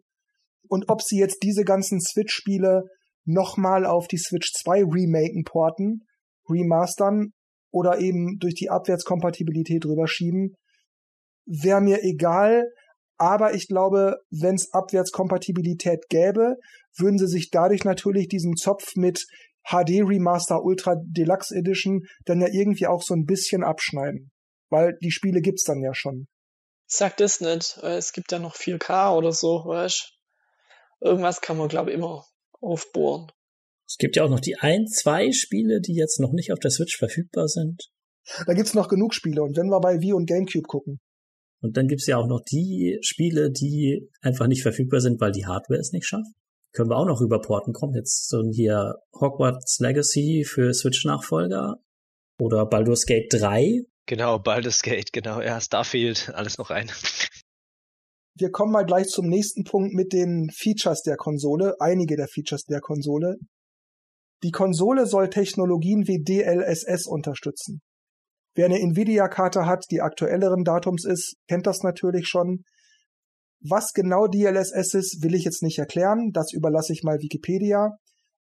Und ob sie jetzt diese ganzen Switch-Spiele nochmal auf die Switch 2 remaken, porten, remastern oder eben durch die Abwärtskompatibilität rüberschieben, wäre mir egal, aber ich glaube, wenn es Abwärtskompatibilität gäbe, würden sie sich dadurch natürlich diesen Zopf mit HD Remaster Ultra Deluxe Edition dann ja irgendwie auch so ein bisschen abschneiden. Weil die Spiele gibt's dann ja schon. Sag das nicht. Es gibt ja noch 4K oder so, weißt Irgendwas kann man, glaube ich, immer aufbohren. Es gibt ja auch noch die ein, zwei Spiele, die jetzt noch nicht auf der Switch verfügbar sind. Da gibt's noch genug Spiele. Und wenn wir bei Wii und GameCube gucken, und dann gibt's ja auch noch die Spiele, die einfach nicht verfügbar sind, weil die Hardware es nicht schafft. Können wir auch noch rüberporten. Kommt jetzt so hier Hogwarts Legacy für Switch-Nachfolger oder Baldur's Gate 3. Genau, Baldur's Gate, genau. Ja, Starfield, alles noch ein. Wir kommen mal gleich zum nächsten Punkt mit den Features der Konsole, einige der Features der Konsole. Die Konsole soll Technologien wie DLSS unterstützen. Wer eine Nvidia-Karte hat, die aktuelleren Datums ist, kennt das natürlich schon. Was genau DLSS ist, will ich jetzt nicht erklären. Das überlasse ich mal Wikipedia.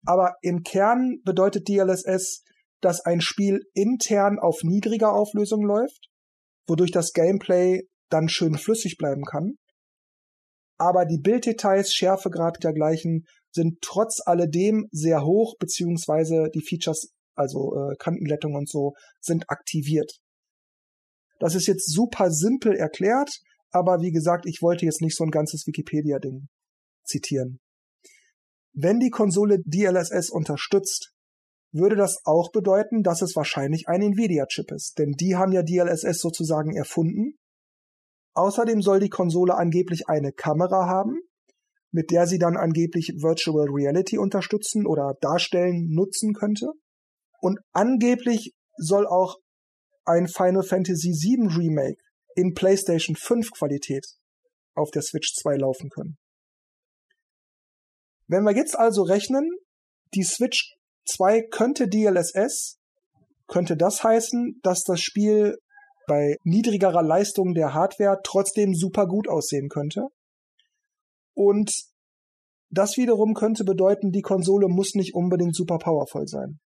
Aber im Kern bedeutet DLSS, dass ein Spiel intern auf niedriger Auflösung läuft, wodurch das Gameplay dann schön flüssig bleiben kann. Aber die Bilddetails, Schärfegrad dergleichen sind trotz alledem sehr hoch, beziehungsweise die Features also äh, Kantenglättung und so, sind aktiviert. Das ist jetzt super simpel erklärt, aber wie gesagt, ich wollte jetzt nicht so ein ganzes Wikipedia-Ding zitieren. Wenn die Konsole DLSS unterstützt, würde das auch bedeuten, dass es wahrscheinlich ein Nvidia-Chip ist, denn die haben ja DLSS sozusagen erfunden. Außerdem soll die Konsole angeblich eine Kamera haben, mit der sie dann angeblich Virtual Reality unterstützen oder darstellen nutzen könnte. Und angeblich soll auch ein Final Fantasy VII Remake in PlayStation 5 Qualität auf der Switch 2 laufen können. Wenn wir jetzt also rechnen, die Switch 2 könnte DLSS, könnte das heißen, dass das Spiel bei niedrigerer Leistung der Hardware trotzdem super gut aussehen könnte. Und das wiederum könnte bedeuten, die Konsole muss nicht unbedingt super powervoll sein.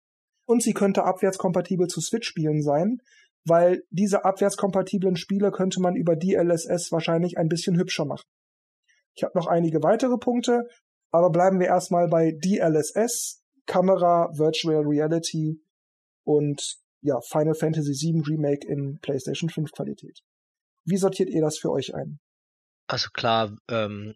Und sie könnte abwärtskompatibel zu Switch-Spielen sein, weil diese abwärtskompatiblen Spiele könnte man über DLSS wahrscheinlich ein bisschen hübscher machen. Ich habe noch einige weitere Punkte, aber bleiben wir erstmal bei DLSS, Kamera, Virtual Reality und ja, Final Fantasy VII Remake in PlayStation 5 Qualität. Wie sortiert ihr das für euch ein? Also klar, ähm,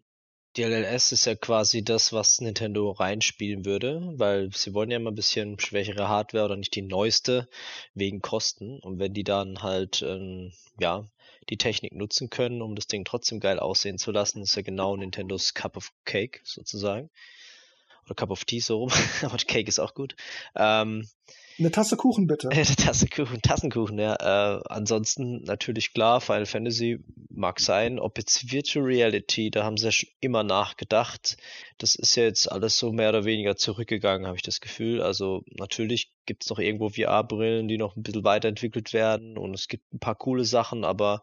DLLS ist ja quasi das, was Nintendo reinspielen würde, weil sie wollen ja immer ein bisschen schwächere Hardware oder nicht die neueste wegen Kosten. Und wenn die dann halt, ähm, ja, die Technik nutzen können, um das Ding trotzdem geil aussehen zu lassen, ist ja genau Nintendos Cup of Cake sozusagen. Oder Cup of Tea so rum. Aber Cake ist auch gut. Ähm, eine Tasse Kuchen bitte. Eine Tasse Kuchen, Tassenkuchen, ja. Äh, ansonsten natürlich klar, Final Fantasy mag sein. Ob jetzt Virtual Reality, da haben sie ja schon immer nachgedacht. Das ist ja jetzt alles so mehr oder weniger zurückgegangen, habe ich das Gefühl. Also natürlich gibt es noch irgendwo VR-Brillen, die noch ein bisschen weiterentwickelt werden und es gibt ein paar coole Sachen, aber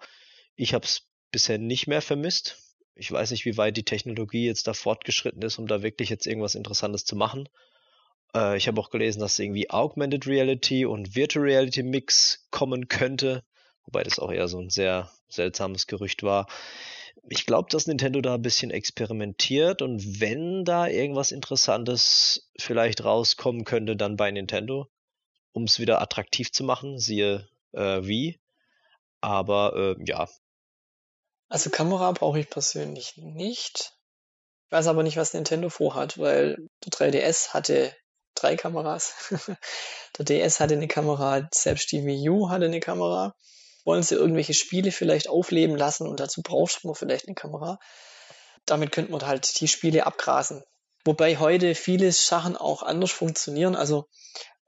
ich habe es bisher nicht mehr vermisst. Ich weiß nicht, wie weit die Technologie jetzt da fortgeschritten ist, um da wirklich jetzt irgendwas Interessantes zu machen. Äh, ich habe auch gelesen, dass irgendwie Augmented Reality und Virtual Reality Mix kommen könnte, wobei das auch eher so ein sehr seltsames Gerücht war. Ich glaube, dass Nintendo da ein bisschen experimentiert und wenn da irgendwas Interessantes vielleicht rauskommen könnte, dann bei Nintendo, um es wieder attraktiv zu machen, siehe äh, wie. Aber äh, ja. Also Kamera brauche ich persönlich nicht. Ich weiß aber nicht, was Nintendo vorhat, weil der 3DS hatte drei Kameras. der DS hatte eine Kamera, selbst die Wii U hatte eine Kamera. Wollen sie irgendwelche Spiele vielleicht aufleben lassen und dazu braucht man vielleicht eine Kamera. Damit könnte man halt die Spiele abgrasen. Wobei heute viele Sachen auch anders funktionieren. Also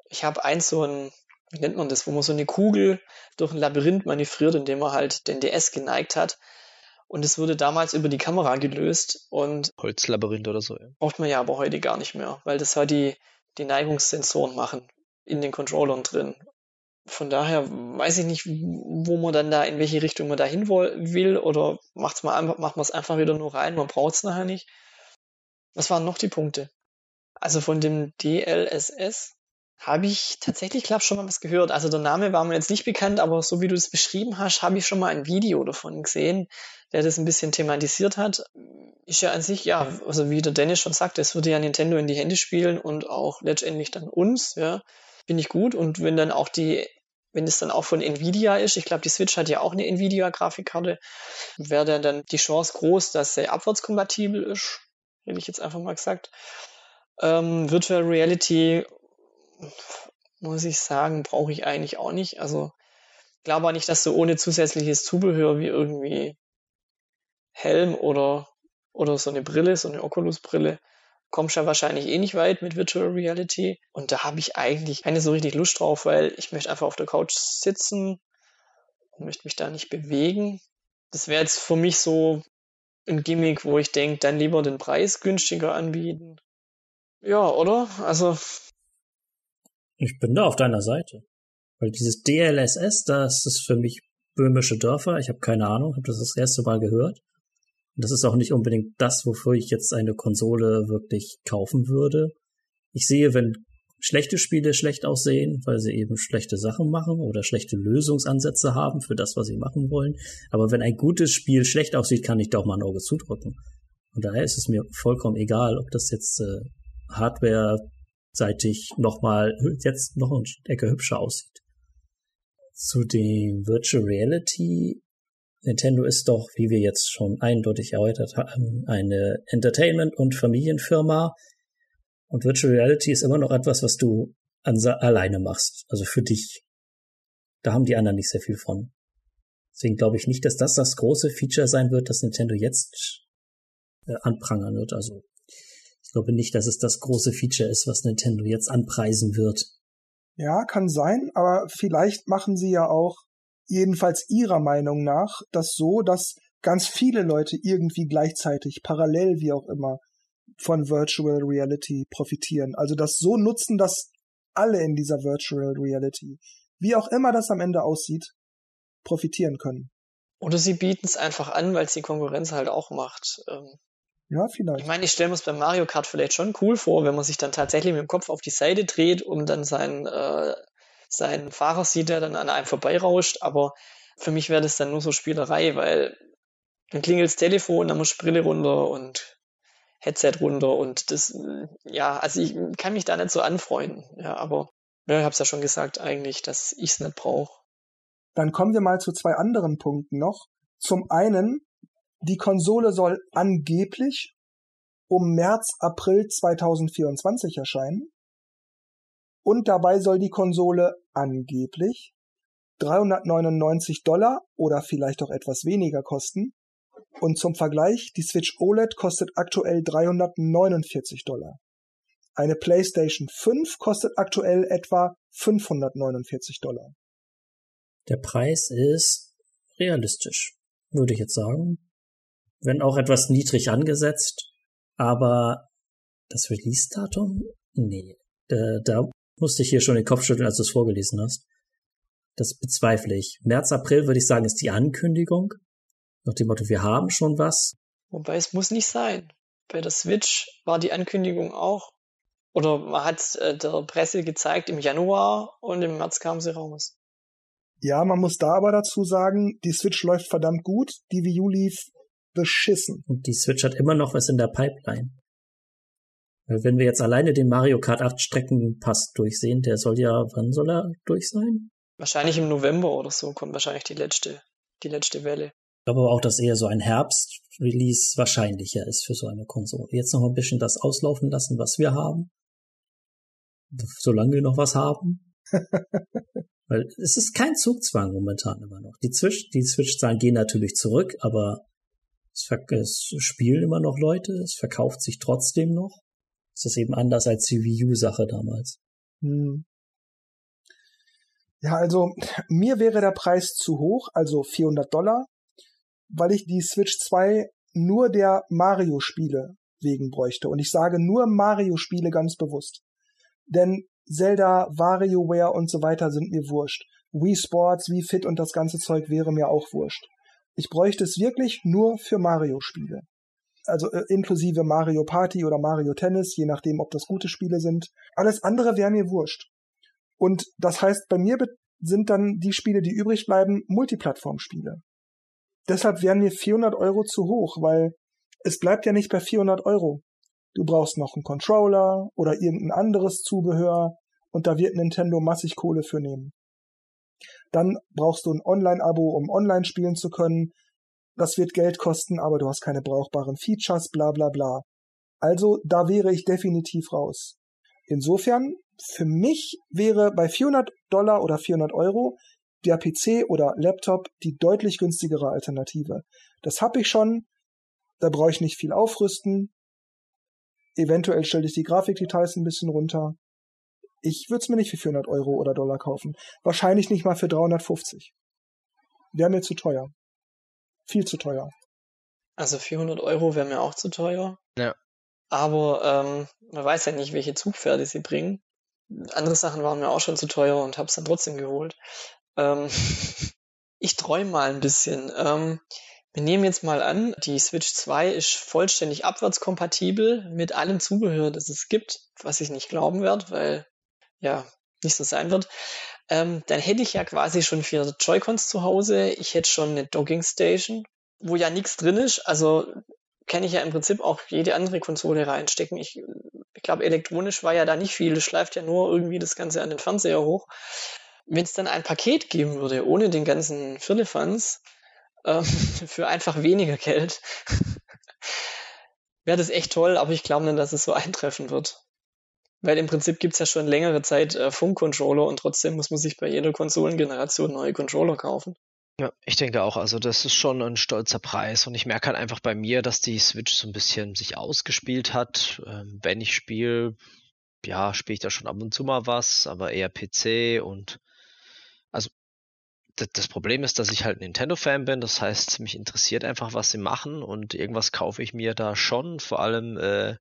ich habe eins so ein, wie nennt man das, wo man so eine Kugel durch ein Labyrinth manövriert, indem man halt den DS geneigt hat. Und es wurde damals über die Kamera gelöst und Holzlabyrinth oder so. Ja. Braucht man ja aber heute gar nicht mehr, weil das halt die die Neigungssensoren machen in den Controllern drin. Von daher weiß ich nicht, wo man dann da, in welche Richtung man da hin will oder macht man es einfach wieder nur rein, man braucht es nachher nicht. Was waren noch die Punkte? Also von dem DLSS habe ich tatsächlich, glaube schon mal was gehört. Also der Name war mir jetzt nicht bekannt, aber so wie du es beschrieben hast, habe ich schon mal ein Video davon gesehen, der das ein bisschen thematisiert hat. Ist ja an sich, ja, also wie der Dennis schon sagte, es würde ja Nintendo in die Hände spielen und auch letztendlich dann uns, ja, finde ich gut. Und wenn dann auch die, wenn es dann auch von Nvidia ist, ich glaube, die Switch hat ja auch eine Nvidia-Grafikkarte, wäre dann die Chance groß, dass sie abwärtskompatibel ist, hätte ich jetzt einfach mal gesagt. Ähm, Virtual Reality muss ich sagen, brauche ich eigentlich auch nicht. Also glaube auch nicht, dass du ohne zusätzliches Zubehör wie irgendwie Helm oder, oder so eine Brille, so eine Oculus-Brille, kommst ja wahrscheinlich eh nicht weit mit Virtual Reality. Und da habe ich eigentlich keine so richtig Lust drauf, weil ich möchte einfach auf der Couch sitzen und möchte mich da nicht bewegen. Das wäre jetzt für mich so ein Gimmick, wo ich denke, dann lieber den Preis günstiger anbieten. Ja, oder? Also ich bin da auf deiner Seite. Weil dieses DLSS, das ist für mich böhmische Dörfer. Ich habe keine Ahnung, habe das das erste Mal gehört. Und das ist auch nicht unbedingt das, wofür ich jetzt eine Konsole wirklich kaufen würde. Ich sehe, wenn schlechte Spiele schlecht aussehen, weil sie eben schlechte Sachen machen oder schlechte Lösungsansätze haben für das, was sie machen wollen. Aber wenn ein gutes Spiel schlecht aussieht, kann ich doch mal ein Auge zudrücken. Und daher ist es mir vollkommen egal, ob das jetzt äh, Hardware seitig nochmal jetzt noch ein Ecke hübscher aussieht. Zu dem Virtual Reality. Nintendo ist doch, wie wir jetzt schon eindeutig erläutert haben, eine Entertainment- und Familienfirma. Und Virtual Reality ist immer noch etwas, was du alleine machst. Also für dich. Da haben die anderen nicht sehr viel von. Deswegen glaube ich nicht, dass das das große Feature sein wird, das Nintendo jetzt äh, anprangern wird. Also glaube nicht, dass es das große Feature ist, was Nintendo jetzt anpreisen wird. Ja, kann sein, aber vielleicht machen sie ja auch, jedenfalls ihrer Meinung nach, das so, dass ganz viele Leute irgendwie gleichzeitig, parallel wie auch immer, von Virtual Reality profitieren. Also das so nutzen, dass alle in dieser Virtual Reality, wie auch immer das am Ende aussieht, profitieren können. Oder sie bieten es einfach an, weil es die Konkurrenz halt auch macht. Ähm, ja, vielleicht. Ich meine, ich stelle mir es beim Mario Kart vielleicht schon cool vor, wenn man sich dann tatsächlich mit dem Kopf auf die Seite dreht, um dann seinen, äh, seinen Fahrer sieht, der dann an einem vorbeirauscht. Aber für mich wäre das dann nur so Spielerei, weil dann klingelt das Telefon, dann muss Brille runter und Headset runter und das, ja, also ich kann mich da nicht so anfreunden. Ja, aber ja, ich habe es ja schon gesagt eigentlich, dass ich es nicht brauche. Dann kommen wir mal zu zwei anderen Punkten noch. Zum einen die Konsole soll angeblich um März, April 2024 erscheinen. Und dabei soll die Konsole angeblich 399 Dollar oder vielleicht auch etwas weniger kosten. Und zum Vergleich, die Switch OLED kostet aktuell 349 Dollar. Eine PlayStation 5 kostet aktuell etwa 549 Dollar. Der Preis ist realistisch, würde ich jetzt sagen. Wenn auch etwas niedrig angesetzt, aber das Release-Datum? Nee. Da, da musste ich hier schon den Kopf schütteln, als du es vorgelesen hast. Das bezweifle ich. März, April würde ich sagen, ist die Ankündigung. Nach dem Motto, wir haben schon was. Wobei es muss nicht sein. Bei der Switch war die Ankündigung auch. Oder man hat äh, der Presse gezeigt im Januar und im März kam sie raus. Ja, man muss da aber dazu sagen, die Switch läuft verdammt gut, die Wii U lief beschissen. Und die Switch hat immer noch was in der Pipeline. Wenn wir jetzt alleine den Mario Kart 8 Streckenpass durchsehen, der soll ja, wann soll er durch sein? Wahrscheinlich im November oder so kommt wahrscheinlich die letzte, die letzte Welle. Ich glaube aber auch, dass eher so ein Herbst-Release wahrscheinlicher ist für so eine Konsole. Jetzt noch ein bisschen das auslaufen lassen, was wir haben. Solange wir noch was haben. Weil es ist kein Zugzwang momentan immer noch. Die Switch, die Switch-Zahlen gehen natürlich zurück, aber es, es spielen immer noch Leute, es verkauft sich trotzdem noch. Es ist eben anders als die Wii U-Sache damals. Hm. Ja, also mir wäre der Preis zu hoch, also 400 Dollar, weil ich die Switch 2 nur der Mario-Spiele wegen bräuchte. Und ich sage nur Mario-Spiele ganz bewusst. Denn Zelda, WarioWare und so weiter sind mir wurscht. Wii Sports, Wii Fit und das ganze Zeug wäre mir auch wurscht. Ich bräuchte es wirklich nur für Mario-Spiele also äh, inklusive Mario Party oder Mario Tennis, je nachdem, ob das gute Spiele sind. Alles andere wäre mir wurscht. Und das heißt, bei mir sind dann die Spiele, die übrig bleiben, Multiplattform-Spiele. Deshalb wären mir 400 Euro zu hoch, weil es bleibt ja nicht bei 400 Euro. Du brauchst noch einen Controller oder irgendein anderes Zubehör und da wird Nintendo massig Kohle für nehmen. Dann brauchst du ein Online-Abo, um online spielen zu können das wird Geld kosten, aber du hast keine brauchbaren Features, bla bla bla. Also da wäre ich definitiv raus. Insofern, für mich wäre bei 400 Dollar oder 400 Euro der PC oder Laptop die deutlich günstigere Alternative. Das habe ich schon, da brauche ich nicht viel aufrüsten. Eventuell stelle ich die Grafikdetails ein bisschen runter. Ich würde es mir nicht für 400 Euro oder Dollar kaufen. Wahrscheinlich nicht mal für 350. Wäre mir zu teuer viel zu teuer. Also 400 Euro wäre mir auch zu teuer. Ja. Aber ähm, man weiß ja nicht, welche Zugpferde sie bringen. Andere Sachen waren mir auch schon zu teuer und habe es dann trotzdem geholt. Ähm, ich träume mal ein bisschen. Ähm, wir nehmen jetzt mal an, die Switch 2 ist vollständig abwärtskompatibel mit allem Zubehör, das es gibt, was ich nicht glauben werde, weil ja nicht so sein wird. Ähm, dann hätte ich ja quasi schon vier Joy-Cons zu Hause. Ich hätte schon eine Dogging Station, wo ja nichts drin ist. Also kann ich ja im Prinzip auch jede andere Konsole reinstecken. Ich, ich glaube, elektronisch war ja da nicht viel. Es schleift ja nur irgendwie das Ganze an den Fernseher hoch. Wenn es dann ein Paket geben würde, ohne den ganzen Firlefanz, ähm, für einfach weniger Geld, wäre das echt toll, aber ich glaube nicht, dass es so eintreffen wird. Weil im Prinzip gibt's ja schon längere Zeit äh, Funkcontroller und trotzdem muss man sich bei jeder Konsolengeneration neue Controller kaufen. Ja, ich denke auch, also das ist schon ein stolzer Preis. Und ich merke halt einfach bei mir, dass die Switch so ein bisschen sich ausgespielt hat. Ähm, wenn ich spiele, ja, spiele ich da schon ab und zu mal was, aber eher PC und also das Problem ist, dass ich halt Nintendo-Fan bin, das heißt, mich interessiert einfach, was sie machen. Und irgendwas kaufe ich mir da schon, vor allem äh,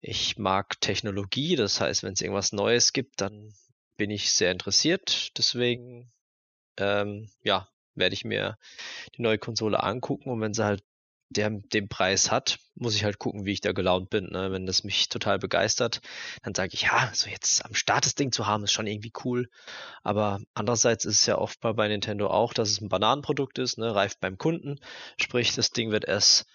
ich mag Technologie, das heißt, wenn es irgendwas Neues gibt, dann bin ich sehr interessiert. Deswegen, ähm, ja, werde ich mir die neue Konsole angucken und wenn sie halt der, den Preis hat, muss ich halt gucken, wie ich da gelaunt bin. Ne? Wenn das mich total begeistert, dann sage ich, ja, so jetzt am Start das Ding zu haben, ist schon irgendwie cool. Aber andererseits ist es ja oft bei Nintendo auch, dass es ein Bananenprodukt ist, ne? reift beim Kunden. Sprich, das Ding wird erst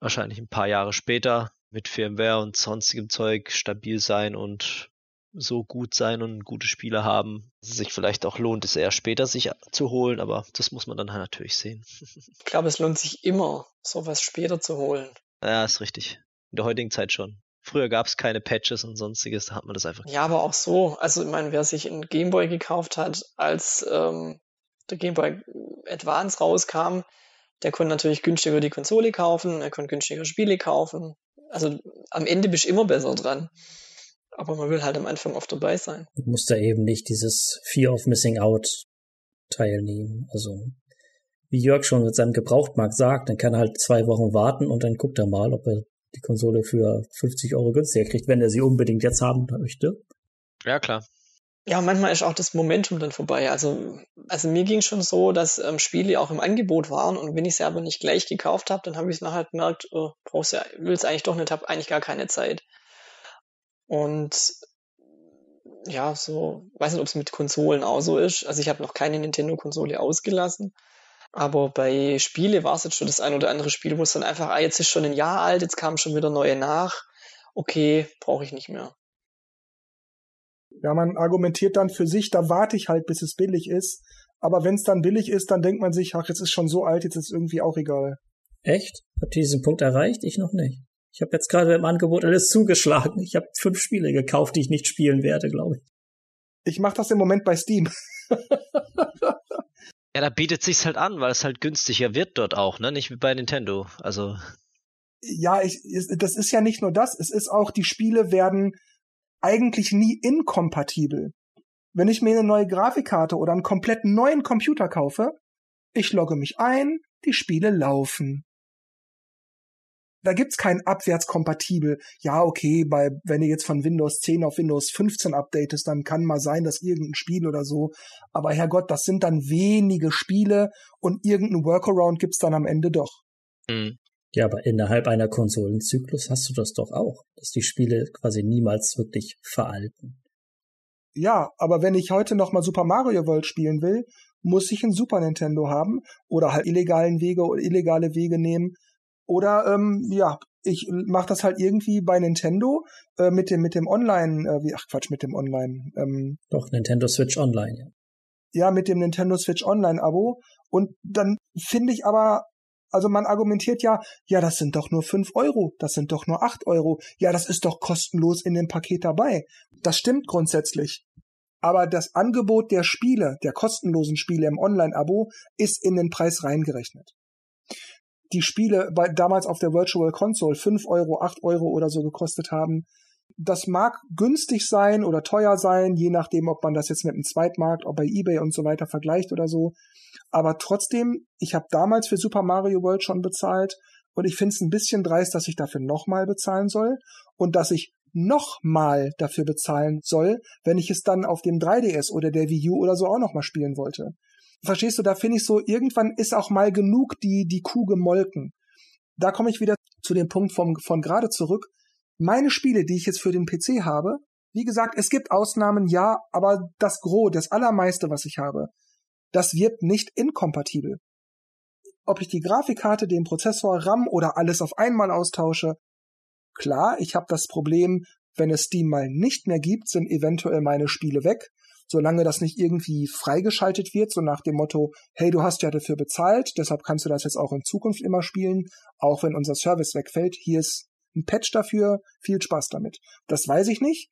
wahrscheinlich ein paar Jahre später mit Firmware und sonstigem Zeug stabil sein und so gut sein und gute Spiele haben, dass es sich vielleicht auch lohnt, es eher später sich zu holen, aber das muss man dann halt natürlich sehen. Ich glaube, es lohnt sich immer, sowas später zu holen. Ja, ist richtig. In der heutigen Zeit schon. Früher gab es keine Patches und sonstiges, da hat man das einfach. Ja, aber auch so. Also, ich meine, wer sich einen Gameboy gekauft hat, als ähm, der Gameboy Advance rauskam, der konnte natürlich günstiger die Konsole kaufen, er konnte günstiger Spiele kaufen, also am Ende bist du immer besser dran. Aber man will halt am Anfang oft dabei sein. Du musst da eben nicht dieses Fear of Missing Out teilnehmen. Also, wie Jörg schon mit seinem Gebrauchtmarkt sagt, dann kann er halt zwei Wochen warten und dann guckt er mal, ob er die Konsole für 50 Euro günstiger kriegt, wenn er sie unbedingt jetzt haben möchte. Ja, klar. Ja, manchmal ist auch das Momentum dann vorbei. Also, also mir ging schon so, dass ähm, Spiele auch im Angebot waren und wenn ich sie aber nicht gleich gekauft habe, dann habe ich es nachher gemerkt, oh, brauchst ja, will es eigentlich doch nicht, habe eigentlich gar keine Zeit. Und ja, so, weiß nicht, ob es mit Konsolen auch so ist. Also ich habe noch keine Nintendo-Konsole ausgelassen. Aber bei Spiele war es jetzt schon das ein oder andere Spiel, wo es dann einfach, ah, jetzt ist schon ein Jahr alt, jetzt kamen schon wieder neue nach. Okay, brauche ich nicht mehr. Ja, man argumentiert dann für sich, da warte ich halt, bis es billig ist. Aber wenn es dann billig ist, dann denkt man sich, ach, jetzt ist schon so alt, jetzt ist irgendwie auch egal. Echt? Habt ihr diesen Punkt erreicht? Ich noch nicht. Ich habe jetzt gerade im Angebot alles zugeschlagen. Ich habe fünf Spiele gekauft, die ich nicht spielen werde, glaube ich. Ich mache das im Moment bei Steam. ja, da bietet sich's halt an, weil es halt günstiger wird dort auch, ne? Nicht wie bei Nintendo. Also. Ja, ich, das ist ja nicht nur das. Es ist auch, die Spiele werden eigentlich nie inkompatibel. Wenn ich mir eine neue Grafikkarte oder einen komplett neuen Computer kaufe, ich logge mich ein, die Spiele laufen. Da gibt's kein abwärtskompatibel. Ja, okay, bei, wenn du jetzt von Windows 10 auf Windows 15 updatest, dann kann mal sein, dass irgendein Spiel oder so. Aber Herrgott, das sind dann wenige Spiele und irgendein Workaround gibt's dann am Ende doch. Mhm. Ja, aber innerhalb einer Konsolenzyklus hast du das doch auch, dass die Spiele quasi niemals wirklich veralten. Ja, aber wenn ich heute noch mal Super Mario World spielen will, muss ich ein Super Nintendo haben oder halt illegalen Wege oder illegale Wege nehmen. Oder ähm, ja, ich mache das halt irgendwie bei Nintendo äh, mit dem mit dem Online, äh, wie ach Quatsch, mit dem Online. Ähm, Doch Nintendo Switch Online, ja. Ja, mit dem Nintendo Switch Online Abo. Und dann finde ich aber also man argumentiert ja, ja, das sind doch nur fünf Euro, das sind doch nur acht Euro, ja, das ist doch kostenlos in dem Paket dabei. Das stimmt grundsätzlich. Aber das Angebot der Spiele, der kostenlosen Spiele im Online-Abo, ist in den Preis reingerechnet. Die Spiele bei, damals auf der Virtual Console fünf Euro, acht Euro oder so gekostet haben, das mag günstig sein oder teuer sein, je nachdem, ob man das jetzt mit einem Zweitmarkt, ob bei eBay und so weiter vergleicht oder so. Aber trotzdem, ich habe damals für Super Mario World schon bezahlt und ich finde es ein bisschen dreist, dass ich dafür nochmal bezahlen soll und dass ich nochmal dafür bezahlen soll, wenn ich es dann auf dem 3DS oder der Wii U oder so auch nochmal spielen wollte. Verstehst du, da finde ich so, irgendwann ist auch mal genug die, die Kuh gemolken. Da komme ich wieder zu dem Punkt vom, von gerade zurück. Meine Spiele, die ich jetzt für den PC habe, wie gesagt, es gibt Ausnahmen, ja, aber das Gros, das Allermeiste, was ich habe, das wird nicht inkompatibel. Ob ich die Grafikkarte, den Prozessor, RAM oder alles auf einmal austausche, klar, ich habe das Problem, wenn es Steam mal nicht mehr gibt, sind eventuell meine Spiele weg. Solange das nicht irgendwie freigeschaltet wird, so nach dem Motto, hey, du hast ja dafür bezahlt, deshalb kannst du das jetzt auch in Zukunft immer spielen, auch wenn unser Service wegfällt. Hier ist ein Patch dafür, viel Spaß damit. Das weiß ich nicht,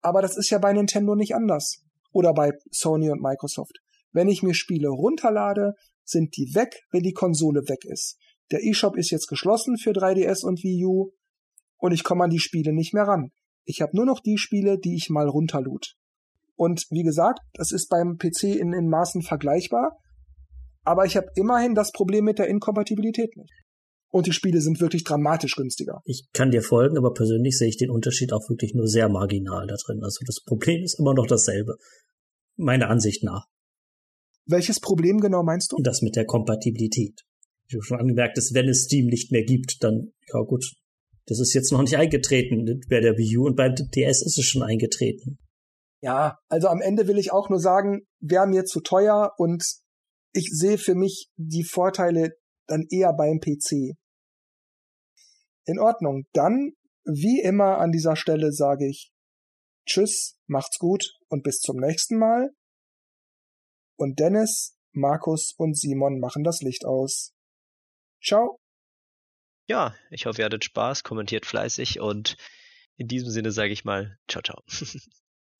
aber das ist ja bei Nintendo nicht anders. Oder bei Sony und Microsoft. Wenn ich mir Spiele runterlade, sind die weg, wenn die Konsole weg ist. Der eShop ist jetzt geschlossen für 3DS und Wii U und ich komme an die Spiele nicht mehr ran. Ich habe nur noch die Spiele, die ich mal runterlud. Und wie gesagt, das ist beim PC in, in Maßen vergleichbar, aber ich habe immerhin das Problem mit der Inkompatibilität nicht. Und die Spiele sind wirklich dramatisch günstiger. Ich kann dir folgen, aber persönlich sehe ich den Unterschied auch wirklich nur sehr marginal da drin. Also das Problem ist immer noch dasselbe. Meiner Ansicht nach. Welches Problem genau meinst du? Das mit der Kompatibilität. Wie du schon angemerkt hast, wenn es Steam nicht mehr gibt, dann, ja gut, das ist jetzt noch nicht eingetreten bei der Wii U und beim DS ist es schon eingetreten. Ja, also am Ende will ich auch nur sagen, wäre mir zu teuer und ich sehe für mich die Vorteile dann eher beim PC. In Ordnung, dann, wie immer an dieser Stelle sage ich Tschüss, macht's gut und bis zum nächsten Mal und Dennis, Markus und Simon machen das Licht aus. Ciao. Ja, ich hoffe, ihr hattet Spaß, kommentiert fleißig und in diesem Sinne sage ich mal, ciao, ciao.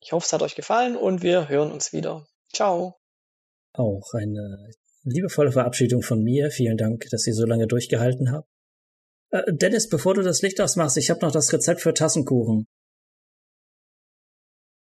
ich hoffe, es hat euch gefallen und wir hören uns wieder. Ciao. Auch eine liebevolle Verabschiedung von mir. Vielen Dank, dass ihr so lange durchgehalten habt. Äh, Dennis, bevor du das Licht ausmachst, ich habe noch das Rezept für Tassenkuchen.